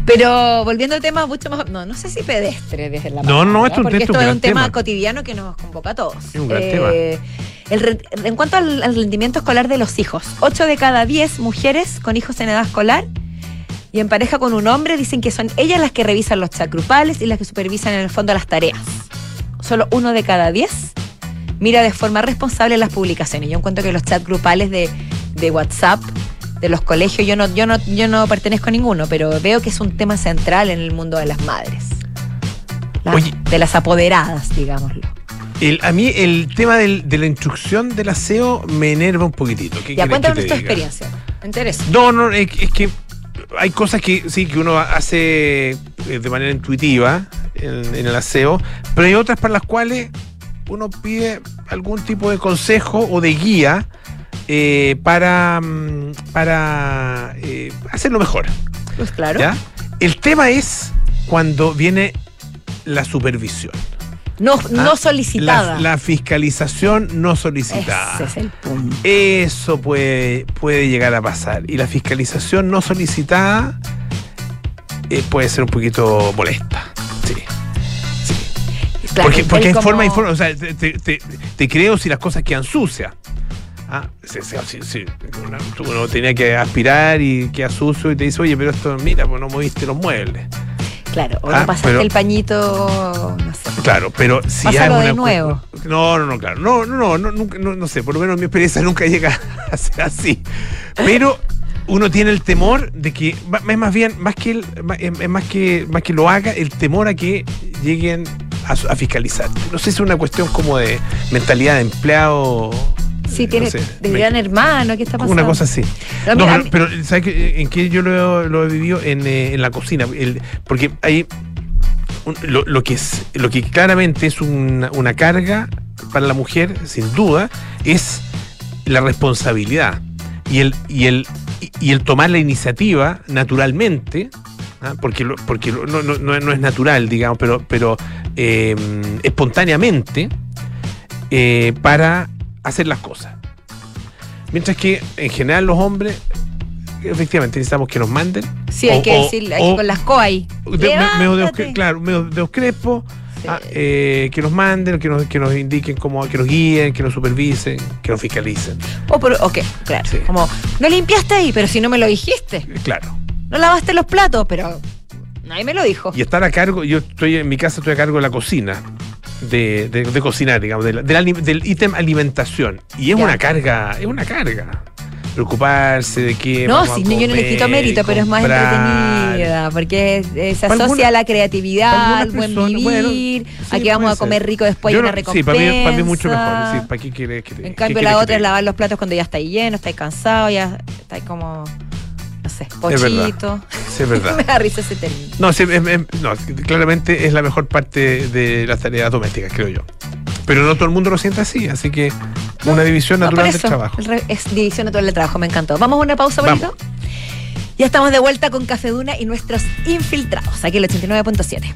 Pero volviendo al tema mucho más, no, no sé si pedestre desde la No, no, palabra, esto es un- porque esto es un tema, cotidiano que nos convoca a todos. Eh, Es un gran tema. El en cuanto al, al rendimiento escolar de los hijos, 8 de cada 10 mujeres con hijos en edad escolar y en pareja con un hombre dicen que son ellas las que revisan los chat grupales y las que supervisan en el fondo las tareas. Solo uno de cada 10 mira de forma responsable las publicaciones. Yo encuentro que los chat grupales de, de WhatsApp de los colegios, yo no, yo no, yo no pertenezco a ninguno, pero veo que es un tema central en el mundo de las madres. Las- Oye. de las apoderadas, digámoslo. El- a mí el tema del- de la instrucción del aseo me enerva un poquitito. ¿Qué Ya cuéntanos tu experiencia. Me interesa. No, no, es, es que hay cosas que sí, que uno hace eh, de manera intuitiva en, en el aseo, pero hay otras para las cuales uno pide algún tipo de consejo o de guía eh, para, mm, para eh, hacerlo mejor. Pues claro. ¿ya? El tema es cuando viene la supervisión. No, Ah, no solicitada. La, la fiscalización no solicitada. Ese es el punto. Eso puede, puede llegar a pasar. Y la fiscalización no solicitada eh, puede ser un poquito molesta. Sí. sí. Claro, porque porque hay como- forma y forma. O sea, te, te- te- te creo si las cosas quedan sucias. Ah, sí, sí, uno tenía que aspirar y queda sucio y te dice, oye, pero esto, mira, pues no moviste los muebles. Claro, o Ah, no pasaste pero- el pañito, no sé. Claro, pero si Pásalo es de una nuevo. No, no, no, claro. No, no, no, no, nunca- no, no sé, por lo menos mi experiencia *laughs* nunca llega a ser así. Pero uno tiene el temor de que, es más bien, más que, el- es más que, más que lo haga, el temor a que lleguen a, a fiscalizar. No sé si es una cuestión como de mentalidad de empleado. Sí, eh, tiene, no sé, de me- gran hermano, ¿qué está pasando? una cosa así. No, pero, mí- pero, ¿sabes qué? en qué yo lo, he- lo he vivido? En, eh, en la cocina. El- porque hay. un- lo, lo que es, lo que claramente es una, una carga para la mujer, sin duda, es la responsabilidad. Y el, y el, y- el tomar la iniciativa naturalmente. ¿ah? Porque, lo- porque lo- no, no- no- no es natural, digamos, pero, pero eh, espontáneamente eh, para hacer las cosas. Mientras que en general los hombres, efectivamente, necesitamos que nos manden. sí, hay o- que decirle, hay o- que con las de- me- de, Levántate. claro, medio de crespo, Sí. ah, eh, que nos manden, que nos, que nos indiquen cómo, que nos guíen, que nos supervisen, que nos fiscalicen. O por, ok, claro. Sí. Como, no limpiaste ahí, pero si no me lo dijiste. Eh, Claro. No lavaste los platos, pero nadie me lo dijo. Y estar a cargo, yo estoy en mi casa, estoy a cargo de la cocina. De, de- de cocinar, digamos, del del ítem alimentación. Y es Ya. una carga, es una carga. Preocuparse de que. No, si no, yo no le quito mérito, pero es más entretenida, porque se asocia alguna- a la creatividad, al buen vivir, bueno, a sí, que vamos a comer rico después Yo una no- recompensa. Sí, para mí, para mí mucho mejor. Sí, ¿Para qué quiere que te- En qué cambio, la otra es lavar los platos cuando ya estáis lleno, estáis cansado, ya estáis como, no sé, pochito. Sí, es verdad. *laughs* Me da risa ese término. No, sí, es- es- no, claramente es la mejor parte de las tareas domésticas, creo yo. Pero no todo el mundo lo siente así, así que una división No, natural del trabajo. Es división natural del trabajo, me encantó. Vamos a una pausa, bonito. Ya estamos de vuelta con Café Duna y nuestros infiltrados, aquí el 89.7.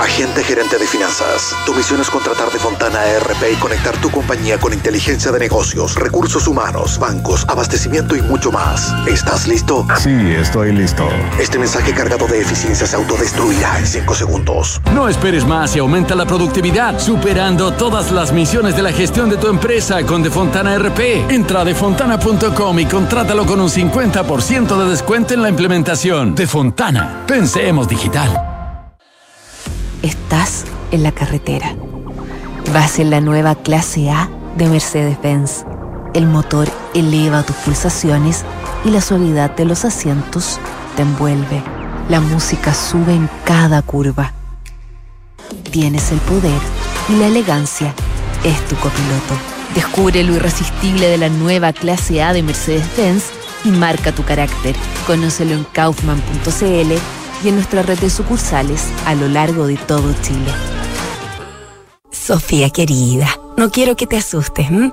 Agente gerente de finanzas. Tu misión es contratar de Fontana ERP y conectar tu compañía con inteligencia de negocios, recursos humanos, bancos, abastecimiento y mucho más. ¿Estás listo? Sí, estoy listo. Este mensaje cargado de eficiencia se autodestruirá en 5 segundos. No esperes más y aumenta la productividad, superando todas las misiones de la gestión de tu empresa con Defontana RP. Entra a defontana.com y contrátalo con un 50% de descuento en la implementación. Defontana, pensemos digital. Estás en la carretera. Vas en la nueva clase A de Mercedes-Benz. El motor eleva tus pulsaciones y la suavidad de los asientos te envuelve. La música sube en cada curva. Tienes el poder y la elegancia es tu copiloto. Descubre lo irresistible de la nueva clase A de Mercedes-Benz y marca tu carácter. Conócelo en kaufman.cl y en nuestra red de sucursales a lo largo de todo Chile. Sofía querida, no quiero que te asustes. ¿m?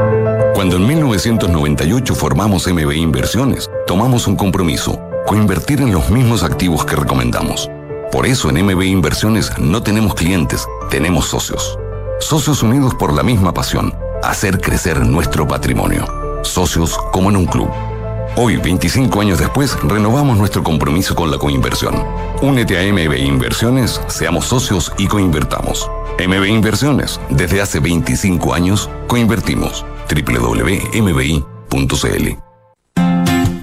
Cuando en 1998 formamos MB Inversiones, tomamos un compromiso, coinvertir en los mismos activos que recomendamos. Por eso en MB Inversiones no tenemos clientes, tenemos socios. Socios unidos por la misma pasión, hacer crecer nuestro patrimonio. Socios como en un club. Hoy, 25 años después, renovamos nuestro compromiso con la coinversión. Únete a MB Inversiones, seamos socios y coinvertamos. MB Inversiones, desde hace 25 años, coinvertimos. www.mbi.cl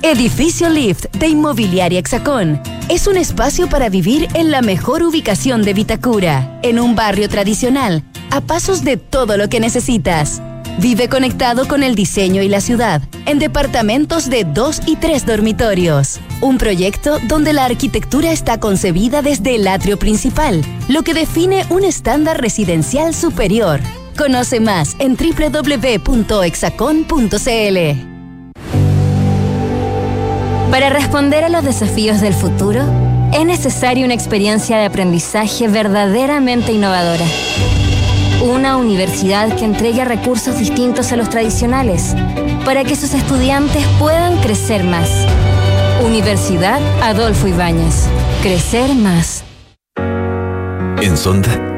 Edificio Lift de Inmobiliaria Hexacón. Es un espacio para vivir en la mejor ubicación de Vitacura, en un barrio tradicional, a pasos de todo lo que necesitas. Vive conectado con el diseño y la ciudad, en departamentos de dos y tres dormitorios. Un proyecto donde la arquitectura está concebida desde el atrio principal, lo que define un estándar residencial superior. Conoce más en www.exacon.cl. Para responder a los desafíos del futuro, es necesaria una experiencia de aprendizaje verdaderamente innovadora. Una universidad que entregue recursos distintos a los tradicionales, para que sus estudiantes puedan crecer más. Universidad Adolfo Ibáñez. Crecer más. En Sonda,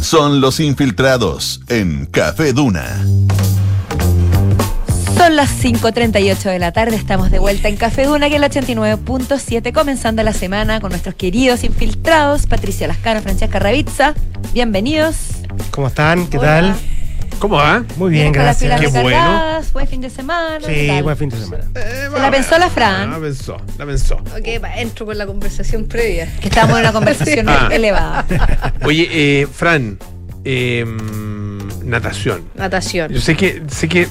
Son los infiltrados en Café Duna. Son las 5.38 de la tarde, estamos de vuelta en Café Duna, que es el 89.7, comenzando la semana con nuestros queridos infiltrados, Patricia Lascano, Francesca Ravizza. Bienvenidos. ¿Cómo están? ¿Qué Hola. tal? ¿Cómo va? Muy bien, gracias. Qué bueno. buen fin de semana. ¿qué Sí, buen fin de semana. Se la pensó la Fran, La pensó, la pensó. Ok, va, entro con la conversación previa. que estamos en una *laughs* conversación Ah. elevada. Oye, eh, Fran, eh, natación. Natación. Yo sé que, sé que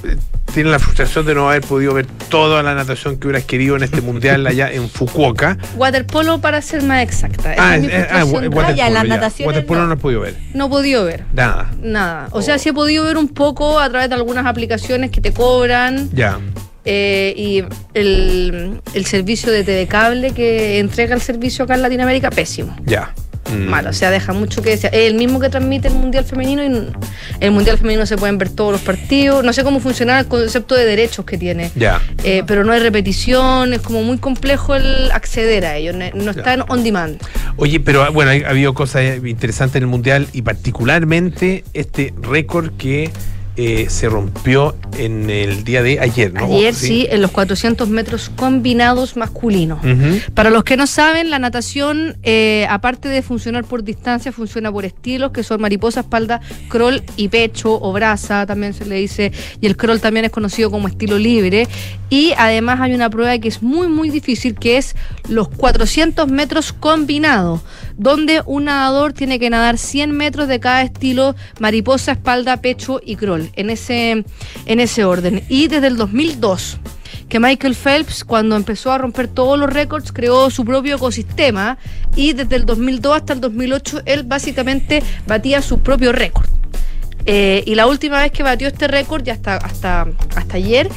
tiene la frustración de no haber podido ver toda la natación que hubieras querido en este *laughs* mundial allá en Fukuoka. Waterpolo para ser más exacta. Ah, es mi eh, ah, frustración. wa- waterpolo, ya, nataciones Waterpolo no. no has podido ver. No he podido ver. Nada. Nada. O sea, sí he podido ver un poco a través de algunas aplicaciones que te cobran, Ya. eh, y el, el servicio de TV Cable que entrega el servicio acá en Latinoamérica, pésimo. Ya. Mm. Malo, o sea, deja mucho que desear. Es el mismo que transmite el Mundial Femenino y el Mundial Femenino se pueden ver todos los partidos. No sé cómo funciona el concepto de derechos que tiene. Ya. Eh, pero no hay repetición, es como muy complejo el acceder a ellos, no, está en on demand. Oye, pero ah, bueno, ha habido cosas interesantes en el Mundial y particularmente este récord que eh, se rompió en el día de ayer, ¿no? Ayer sí, en los 400 metros combinados masculinos. Para los que no saben, la natación, eh, aparte de funcionar por distancia, funciona por estilos, que son mariposa, espalda, crawl y pecho o brasa, también se le dice, y el crawl también es conocido como estilo libre. Y además hay una prueba que es muy, muy difícil, que es los 400 metros combinados, donde un nadador tiene que nadar 100 metros de cada estilo, mariposa, espalda, pecho y crawl, en ese, en ese orden. Y desde el 2002 que Michael Phelps, cuando empezó a romper todos los récords, creó su propio ecosistema y desde el 2002 hasta el 2008 él básicamente batía su propio récord. Eh, y la última vez que batió este récord, ya hasta, hasta, hasta ayer,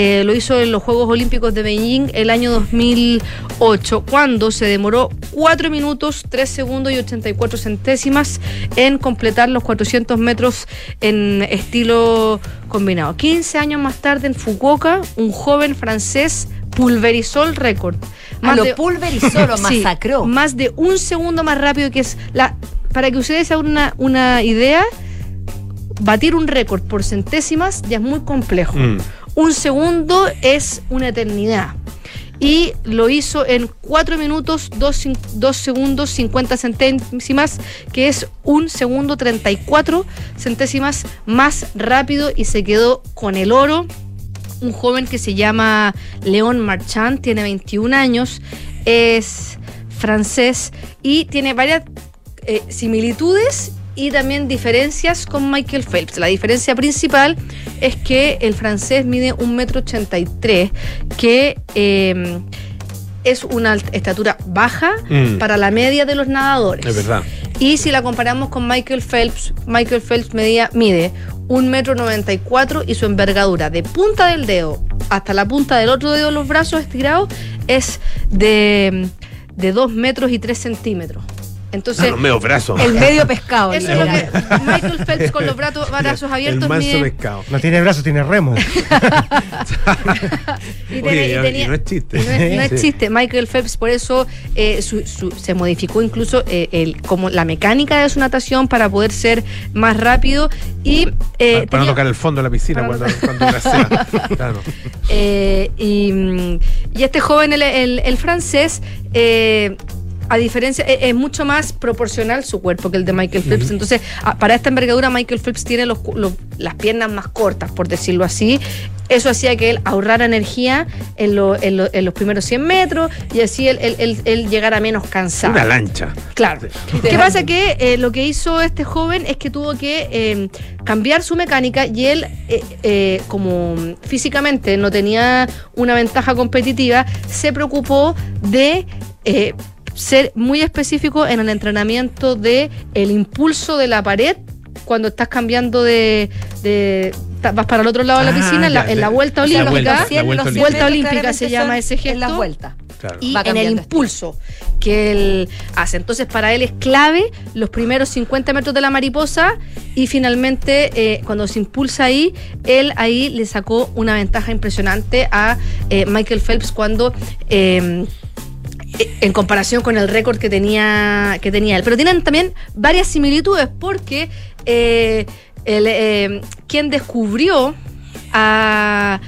eh, lo hizo en los Juegos Olímpicos de Beijing el año 2008, cuando se demoró 4 minutos, 3 segundos y 84 centésimas en completar los 400 metros en estilo combinado. 15 años más tarde en Fukuoka, un joven francés pulverizó el récord. Ah, lo pulverizó, lo *laughs* Sí, masacró. más de un segundo más rápido que es la... Para que ustedes se hagan una, una idea, batir un récord por centésimas ya es muy complejo. Mm. Un segundo es una eternidad. Y lo hizo en 4 minutos, 2 segundos, 50 centésimas, que es un segundo 34 centésimas más rápido y se quedó con el oro. Un joven que se llama León Marchand, tiene 21 años, es francés y tiene varias eh, similitudes y también diferencias con Michael Phelps. La diferencia principal es que el francés mide 1,83 m, que eh, es una estatura baja Mm. para la media de los nadadores. Es verdad. Y si la comparamos con Michael Phelps, Michael Phelps medía, mide 1,94 m y su envergadura de punta del dedo hasta la punta del otro dedo de los brazos estirados es de, de 2 metros y 3 centímetros. Entonces, los medios brazos. El medio pescado. eso es lo que Michael Phelps con los brazos, brazos abiertos El manso mide- pescado. No tiene brazos, tiene remo. *laughs* *laughs* y Oye, y no es chiste. no es, no es Sí. chiste. Michael Phelps, por eso eh, su- su- se modificó incluso eh, el, como la mecánica de su natación para poder ser más rápido y eh, para, para no tocar el fondo de la piscina Para no cuando. *laughs* Claro. Eh, y, y este joven, el, el- el francés, eh, a diferencia, eh, es, mucho más proporcional su cuerpo que el de Michael Phelps. Entonces, para esta envergadura, Michael Phelps tiene los cu- los- las piernas más cortas, por decirlo así. Eso hacía que él ahorrara energía en, lo- en lo- en los primeros 100 metros y así él, él- él- él llegara menos cansado. Una lancha. Claro. ¿Qué pasa? Que eh, lo que hizo este joven es que tuvo que eh, cambiar su mecánica y él, eh, eh, como físicamente no tenía una ventaja competitiva, se preocupó de ser muy específico en el entrenamiento de el impulso de la pared cuando estás cambiando de, de- vas para el otro lado de la Ah, piscina en la, ya, en la la- vuelta la olímpica vuelta, la vuelta los olímpica. Vuelta olímpica se llama ese gesto. En las vueltas. Claro. y Va en el impulso que él hace. Entonces, para él es clave los primeros 50 metros de la mariposa y finalmente, eh, cuando se impulsa ahí, él ahí le sacó una ventaja impresionante a eh, Michael Phelps cuando. eh, en comparación con el récord que tenía, que tenía él. Pero tienen también varias similitudes porque eh, el, eh, quien descubrió a,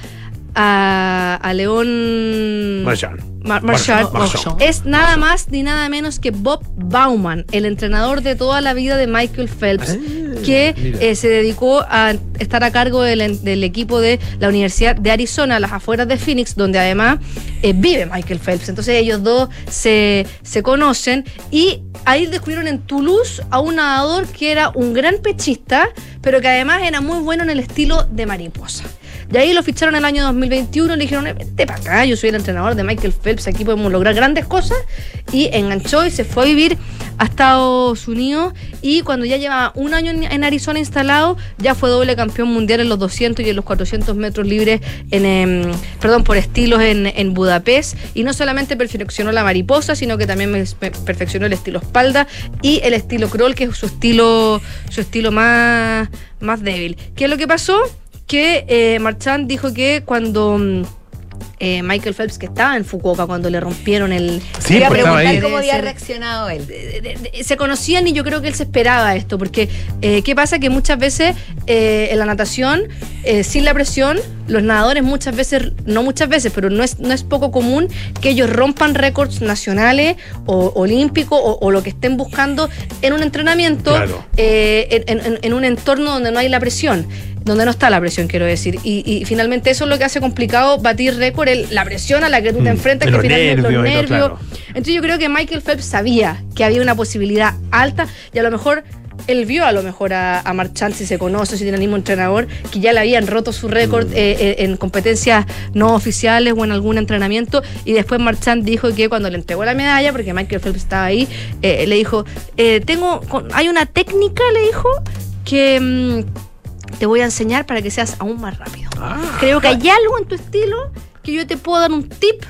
a, a León Marchand. Mar- Marchand, Marchand. es nada más ni nada menos que Bob Bauman, el entrenador de toda la vida de Michael Phelps, que mira. eh, se dedicó a estar a cargo del, del equipo de la Universidad de Arizona, a las afueras de Phoenix, donde además eh, vive Michael Phelps. Entonces ellos dos se, se conocen y ahí descubrieron en Toulouse a un nadador que era un gran pechista, pero que además era muy bueno en el estilo de mariposa. Y ahí lo ficharon el año 2021, le dijeron, "Eh, vente para acá, yo soy el entrenador de Michael Phelps, aquí podemos lograr grandes cosas. Y enganchó y se fue a vivir a Estados Unidos y cuando ya lleva un año en, en Arizona instalado, ya fue doble campeón mundial en los 200 y en los 400 metros libres, en, em, perdón, por estilos en, en Budapest. Y no solamente perfeccionó la mariposa, sino que también me- me perfeccionó el estilo espalda y el estilo crawl, que es su estilo, su estilo más, más débil. ¿Qué es lo que pasó? Que eh, Marchand dijo que cuando... mm, eh, Michael Phelps, que estaba en Fukuoka cuando le rompieron el, Sí, Iba a pues, preguntar ahí. cómo había reaccionado él. de- de- de- se conocían y yo creo que él se esperaba esto, porque eh, ¿qué pasa? Que muchas veces eh, en la natación, eh, sin la presión, los nadadores muchas veces, no muchas veces, pero no es, no es poco común que ellos rompan récords nacionales o olímpicos o, o lo que estén buscando en un entrenamiento, Claro. eh, en, en- en un entorno donde no hay la presión. Donde no está la presión, quiero decir. Y, y finalmente eso es lo que hace complicado batir récord, el- la presión a la que tú te Mm, enfrentas, de que los finalmente los nervios todo, nervios, claro. entonces yo creo que Michael Phelps sabía que había una posibilidad alta y a lo mejor él vio a lo mejor a, a Marchand, si se conoce, si tiene el mismo entrenador, que ya le habían roto su récord Mm. eh, eh, en competencias no oficiales o en algún entrenamiento y después Marchand dijo que cuando le entregó la medalla, porque Michael Phelps estaba ahí, eh, le dijo, eh, tengo, hay una técnica, le dijo, que... mm, te voy a enseñar para que seas aún más rápido. Ah. Creo que hay algo en tu estilo que yo te puedo dar un tip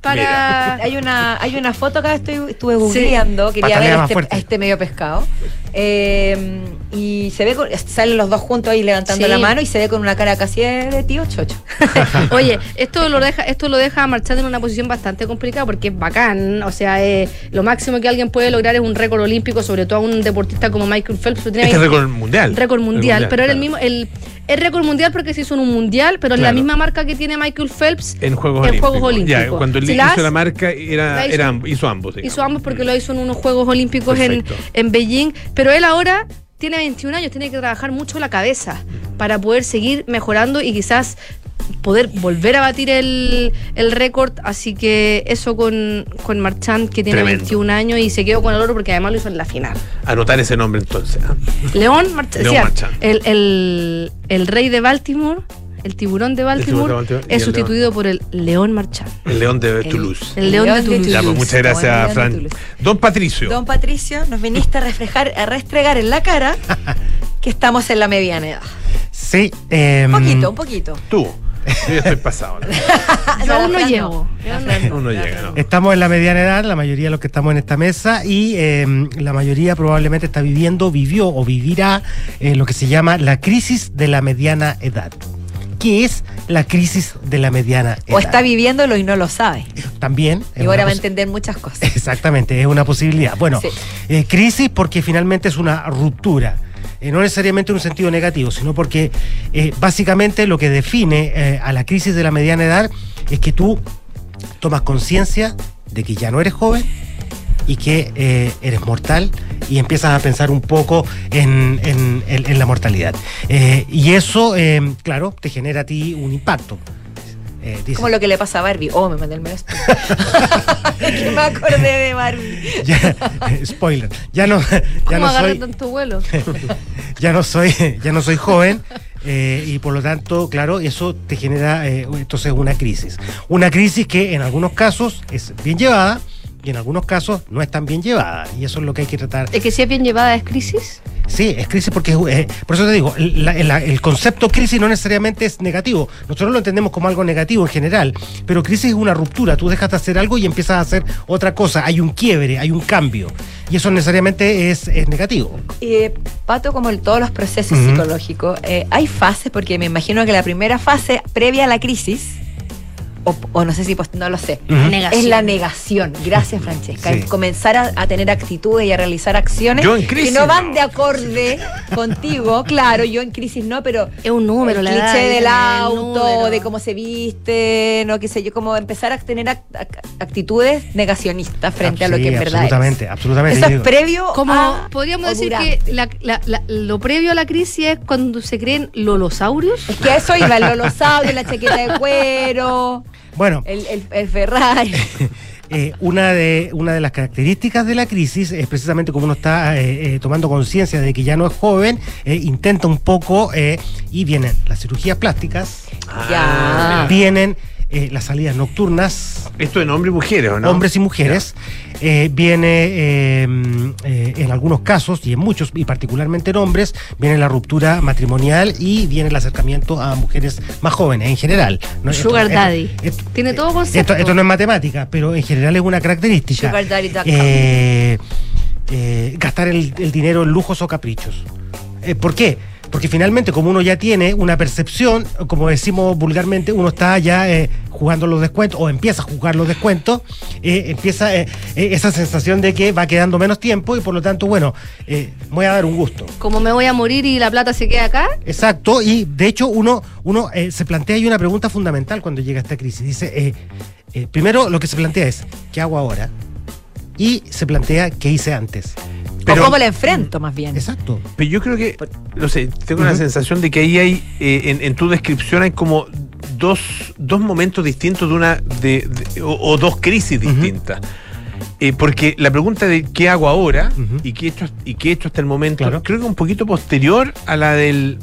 para... Hay una, hay una foto acá, estoy, estuve googleando, quería Patalea ver este, este medio pescado. Eh, y se ve, con- salen los dos juntos ahí levantando Sí. la mano y se ve con una cara casi de, tío chocho. *laughs* Oye, esto lo deja, esto lo deja a Marchand en una posición bastante complicada porque es bacán. O sea, eh, lo máximo que alguien puede lograr es un récord olímpico, sobre todo a un deportista como Michael Phelps. tiene Este 20 récord mundial. récord mundial, pero era el mismo, el, el récord mundial porque se hizo en un mundial, pero en la misma marca que tiene Michael Phelps En Juegos en Olímpicos. Juegos Olímpicos. Ya, cuando él Si hizo la marca, era, la hizo- era amb- hizo ambos. digamos. Hizo ambos porque lo hizo en unos Juegos Olímpicos en, en Beijing. Pero él ahora tiene 21 años, tiene que trabajar mucho la cabeza para poder seguir mejorando y quizás poder volver a batir el, el récord. Así que eso con, con Marchand, que tiene Tremendo. 21 años y se quedó con el oro porque además lo hizo en la final. Anotar ese nombre entonces. ¿ah? León Marchand, León decía, Marchand. El, el- el rey de Baltimore, el tiburón de Baltimore, tiburón de Baltimore y es sustituido por el León Marchand. El León de Toulouse. El León de Toulouse. Ya, pues muchas gracias, Fran. Don Patricio. Don Patricio, nos viniste a reflejar, a restregar en la cara *laughs* que estamos en la mediana edad. Sí. eh, Un poquito, un poquito. Tú. Yo ya estoy pasado. *laughs* la verdad. Yo aún no llego. No. Uno llega, ¿no? Estamos en la mediana edad, la mayoría de los que estamos en esta mesa, y eh, la mayoría probablemente está viviendo, vivió o vivirá eh, lo que se llama la crisis de la mediana edad. ¿Qué es la crisis de la mediana edad? O está viviéndolo y no lo sabe. También. Y ahora va a entender muchas cosas. *laughs* Exactamente, es una posibilidad. Bueno, Sí. eh, crisis porque finalmente es una ruptura. Eh, no necesariamente en un sentido negativo, sino porque eh, básicamente lo que define eh, a la crisis de la mediana edad es que tú tomas conciencia de que ya no eres joven y que eres mortal y empiezas a pensar un poco en, en- la mortalidad. Y eso, claro, te genera a ti un impacto. Eh, Como lo que le pasa a Barbie. Oh, me mandé el medio Es *laughs* que me acordé de Barbie. ya- eh, spoiler, ya no, ya ¿Cómo no soy, tanto vuelo? *laughs* ya no soy, ya no soy joven eh, y por lo tanto, claro, eso te genera eh, entonces una crisis. Una crisis que en algunos casos es bien llevada y en algunos casos no es tan bien llevada y eso es lo que hay que tratar. ¿Es que si es bien llevada es crisis? Sí, es crisis porque, eh, por eso te digo, la- la- el concepto crisis no necesariamente es negativo. Nosotros lo entendemos como algo negativo en general, pero crisis es una ruptura. Tú dejas de hacer algo y empiezas a hacer otra cosa. Hay un quiebre, hay un cambio. Y eso necesariamente es, es negativo. Eh, Pato, como en todos los procesos psicológicos, eh, hay fases, porque me imagino que la primera fase previa a la crisis, o, o no sé si, pues, no lo sé, es la negación. Gracias, Francesca. Sí. Comenzar a, a tener actitudes y a realizar acciones Yo en crisis que no van no. de acorde contigo. Claro, yo en crisis no, pero Es un número, el la edad, cliché del el auto, de cómo se viste, no qué sé yo, como empezar a tener act- act- actitudes negacionistas frente a lo Sí, que en verdad es. absolutamente, absolutamente. Eso es digo, previo Como a podríamos decir durante. que la- la- la- lo previo a la crisis es cuando se creen lolosaurios. Es que eso iba el lolosaurio, la chaqueta de cuero, Bueno, el, el, el Ferrari. *laughs* eh, una, de, una de las características de la crisis es precisamente como uno está eh, eh, tomando conciencia de que ya no es joven, eh, intenta un poco eh, y vienen las cirugías plásticas, Ya. vienen eh, las salidas nocturnas, Esto en hombres y mujeres, ¿o no? hombres y mujeres. Eh, viene eh, mm, eh, en algunos casos, y en muchos, y particularmente en hombres, viene la ruptura matrimonial y viene el acercamiento a mujeres más jóvenes en general. ¿no? Sugar Esto- daddy. esto- Tiene todo concepto. esto no es matemática, pero en general es una característica. Sugardaddy.com. Eh, eh, gastar el, el dinero en lujos o caprichos. ¿Por qué? Porque finalmente, como uno ya tiene una percepción, como decimos vulgarmente, uno está ya eh, jugando los descuentos o empieza a jugar los descuentos, eh, empieza eh, esa sensación de que va quedando menos tiempo y por lo tanto, bueno, voy a dar un gusto. Como me voy a morir y la plata se queda acá, Exacto, y de hecho uno, uno se plantea ahí una pregunta fundamental cuando llega esta crisis. Dice, primero lo que se plantea es, ¿qué hago ahora? Y se plantea, ¿qué hice antes? o cómo la enfrento, más bien. Exacto. Pero yo creo que, no sé, tengo la sensación de que ahí hay, eh, en, en tu descripción hay como dos, dos momentos distintos de una, de, de- o, o dos crisis distintas. Eh, porque la pregunta de qué hago ahora y, qué he hecho, y qué he hecho hasta el momento, Claro. creo que un poquito posterior a la del...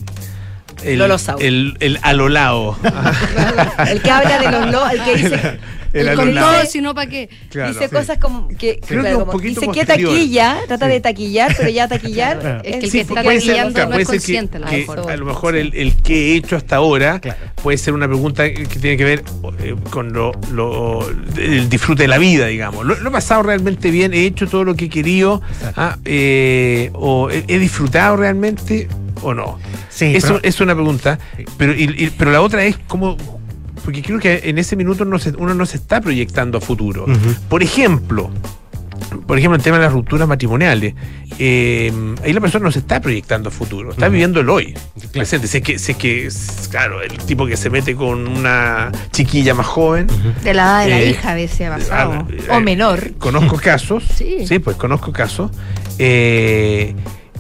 El, Lolo el, el alolao. *laughs* El que habla de los lo, el que dice, *laughs* El con todo, si no, ¿para qué? Claro. dice Sí. cosas como que Creo claro, que un como poquito dice que taquilla, trata de taquillar, pero ya taquillar *laughs* Claro. Es que el es- que está ser- taquillando no es ser que- consciente. a lo que mejor. a lo mejor el, el que he hecho hasta ahora Claro. puede ser una pregunta que tiene que ver eh, con lo, lo- el disfrute de la vida, digamos. Lo, lo he pasado realmente bien, he hecho todo lo que he querido, ah, eh, o he, he disfrutado realmente o no. Sí, Eso pero- es una pregunta, pero, y- y- pero la otra es cómo... Porque creo que en ese minuto no se- uno no se está proyectando a futuro. Por ejemplo, por ejemplo, el tema de las rupturas matrimoniales. eh, ahí la persona no se está proyectando a futuro, está Ujú. viviendo el hoy. Presente. Si es que, si es que, claro, el tipo que se mete con una chiquilla más joven. De la edad de la eh, hija a veces ha pasado. ah, eh, o menor. Conozco *laughs* casos. Sí. pues conozco casos. eh,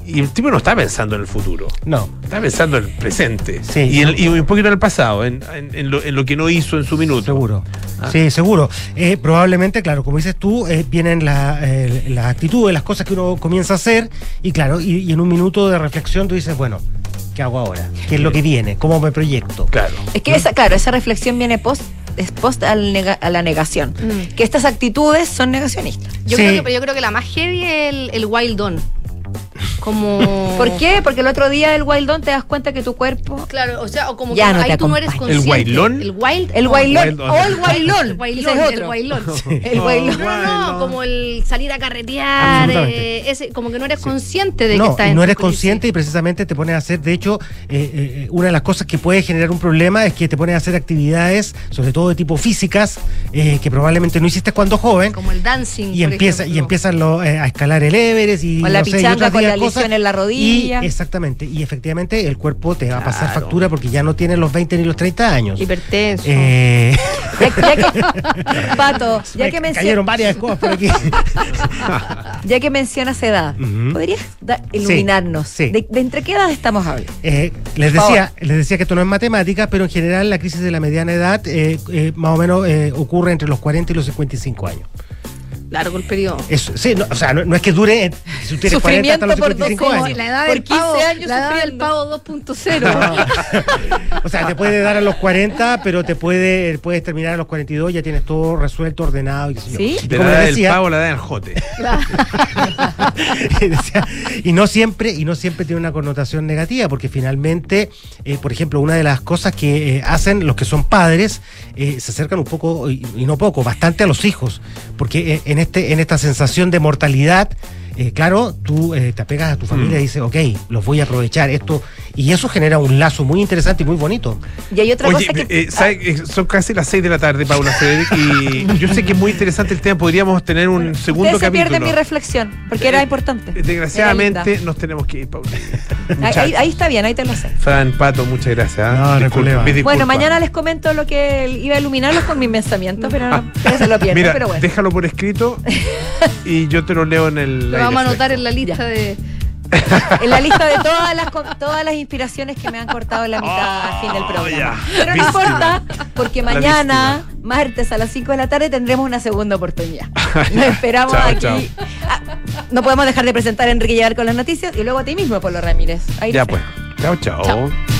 y el tipo no está pensando en el futuro. No. Está pensando en el presente. Sí. y, en- y un poquito en el pasado, en, en- en lo, en lo que no hizo en su minuto. Seguro. Ah. Sí, seguro. Eh, probablemente, claro, como dices tú, eh, vienen la- eh, las actitudes, las cosas que uno comienza a hacer, y claro, y, y en un minuto de reflexión tú dices, bueno, ¿qué hago ahora? ¿Qué es lo que viene? ¿Cómo me proyecto? Claro. Es que esa, claro, esa reflexión viene post, es post al nega- a la negación. Mm. Que estas actitudes son negacionistas. Yo, Sí. creo que, pero yo creo que la más heavy es el, el wild on. Como. ¿Por qué? Porque el otro día el wildón te das cuenta que tu cuerpo. Claro, o sea, o como Ya que no ahí tú no eres acompaña. ¿El consciente. guailón? El wild. El on. o el guailón. El guailón, ese es el otro. guailón. *laughs* El guailón. No, no, no, como el salir a carretear, eh, ese, como que no eres consciente de que no, estás y en no eres consciente y precisamente te pones a hacer, de hecho, eh, eh, una de las cosas que puede generar un problema es que te pones a hacer actividades, sobre todo de tipo físicas, eh, que probablemente no hiciste cuando joven, Como el dancing. y por empieza y ejemplo. empiezan lo- eh, a escalar el Everest y Con la no sé, y otras con la 10 cosas. lesión en la rodilla. Y, exactamente, y efectivamente el cuerpo te va a pasar Claro. factura porque ya no tienes los 20 ni los 30 años. Hipertenso. Eh, Ya, ya que, *laughs* Pato, ya me que, mencio- cayeron varias cosas por aquí. *laughs* ya que mencionas edad. ¿podrías iluminarnos? sí. De, de entre qué edad estamos hablando? Eh, les, decía, les decía que esto no es matemática, pero en general la crisis de la mediana edad eh, eh, más o menos eh, ocurre entre los 40 y los 55 años. Largo el periodo. Eso, sí, no, o sea, no, no es que dure si tú tienes 40 hasta los Sufrimiento por 55 dos- años. como la edad Por del 15 pavo, años la edad del pavo 2.0. *laughs* O sea, te puede dar a los 40, pero te puede puedes terminar a los 42, ya tienes todo resuelto, ordenado y qué sé yo. ¿Sí? Como la edad del pavo, la edad del jote. *laughs* y no siempre y no siempre tiene una connotación negativa porque finalmente eh, por ejemplo una de las cosas que eh, hacen los que son padres eh, se acercan un poco y, y no poco bastante a los hijos porque eh, en este en esta sensación de mortalidad eh, claro, tú eh, te apegas a tu familia y dices, ok, los voy a aprovechar, esto, y eso genera un lazo muy interesante y muy bonito. Y hay otra Oye, cosa que. eh. Eh, son casi las 6 de la tarde, Paula Frederick, y *laughs* yo sé que es muy interesante el tema, podríamos tener un segundo Ustedes se capítulo. pierden mi reflexión, porque era Eh, importante. Desgraciadamente Era nos tenemos que ir, Paula. *laughs* Ahí, ahí- está bien, ahí te lo sé. Fran, Pato, muchas gracias. ¿ah? No, mis disculpas. Bueno, mañana les comento lo que iba a iluminarlos con mis pensamientos, pero no, se lo. Mira, pero bueno. déjalo por escrito *laughs* y yo te lo leo en el. Vamos a anotar en la lista de. *laughs* En la lista de todas las, todas las inspiraciones que me han cortado en la mitad al fin del programa. Oh, ya. Pero no importa, porque mañana, martes a las 5 de la tarde, tendremos una segunda oportunidad. *laughs* Nos esperamos Chao, aquí. chao. Ah, no podemos dejar de presentar a Enrique Llegar con las noticias y luego a ti mismo, Polo Ramírez. Ahí Ya pues. Chao, chao. Chao.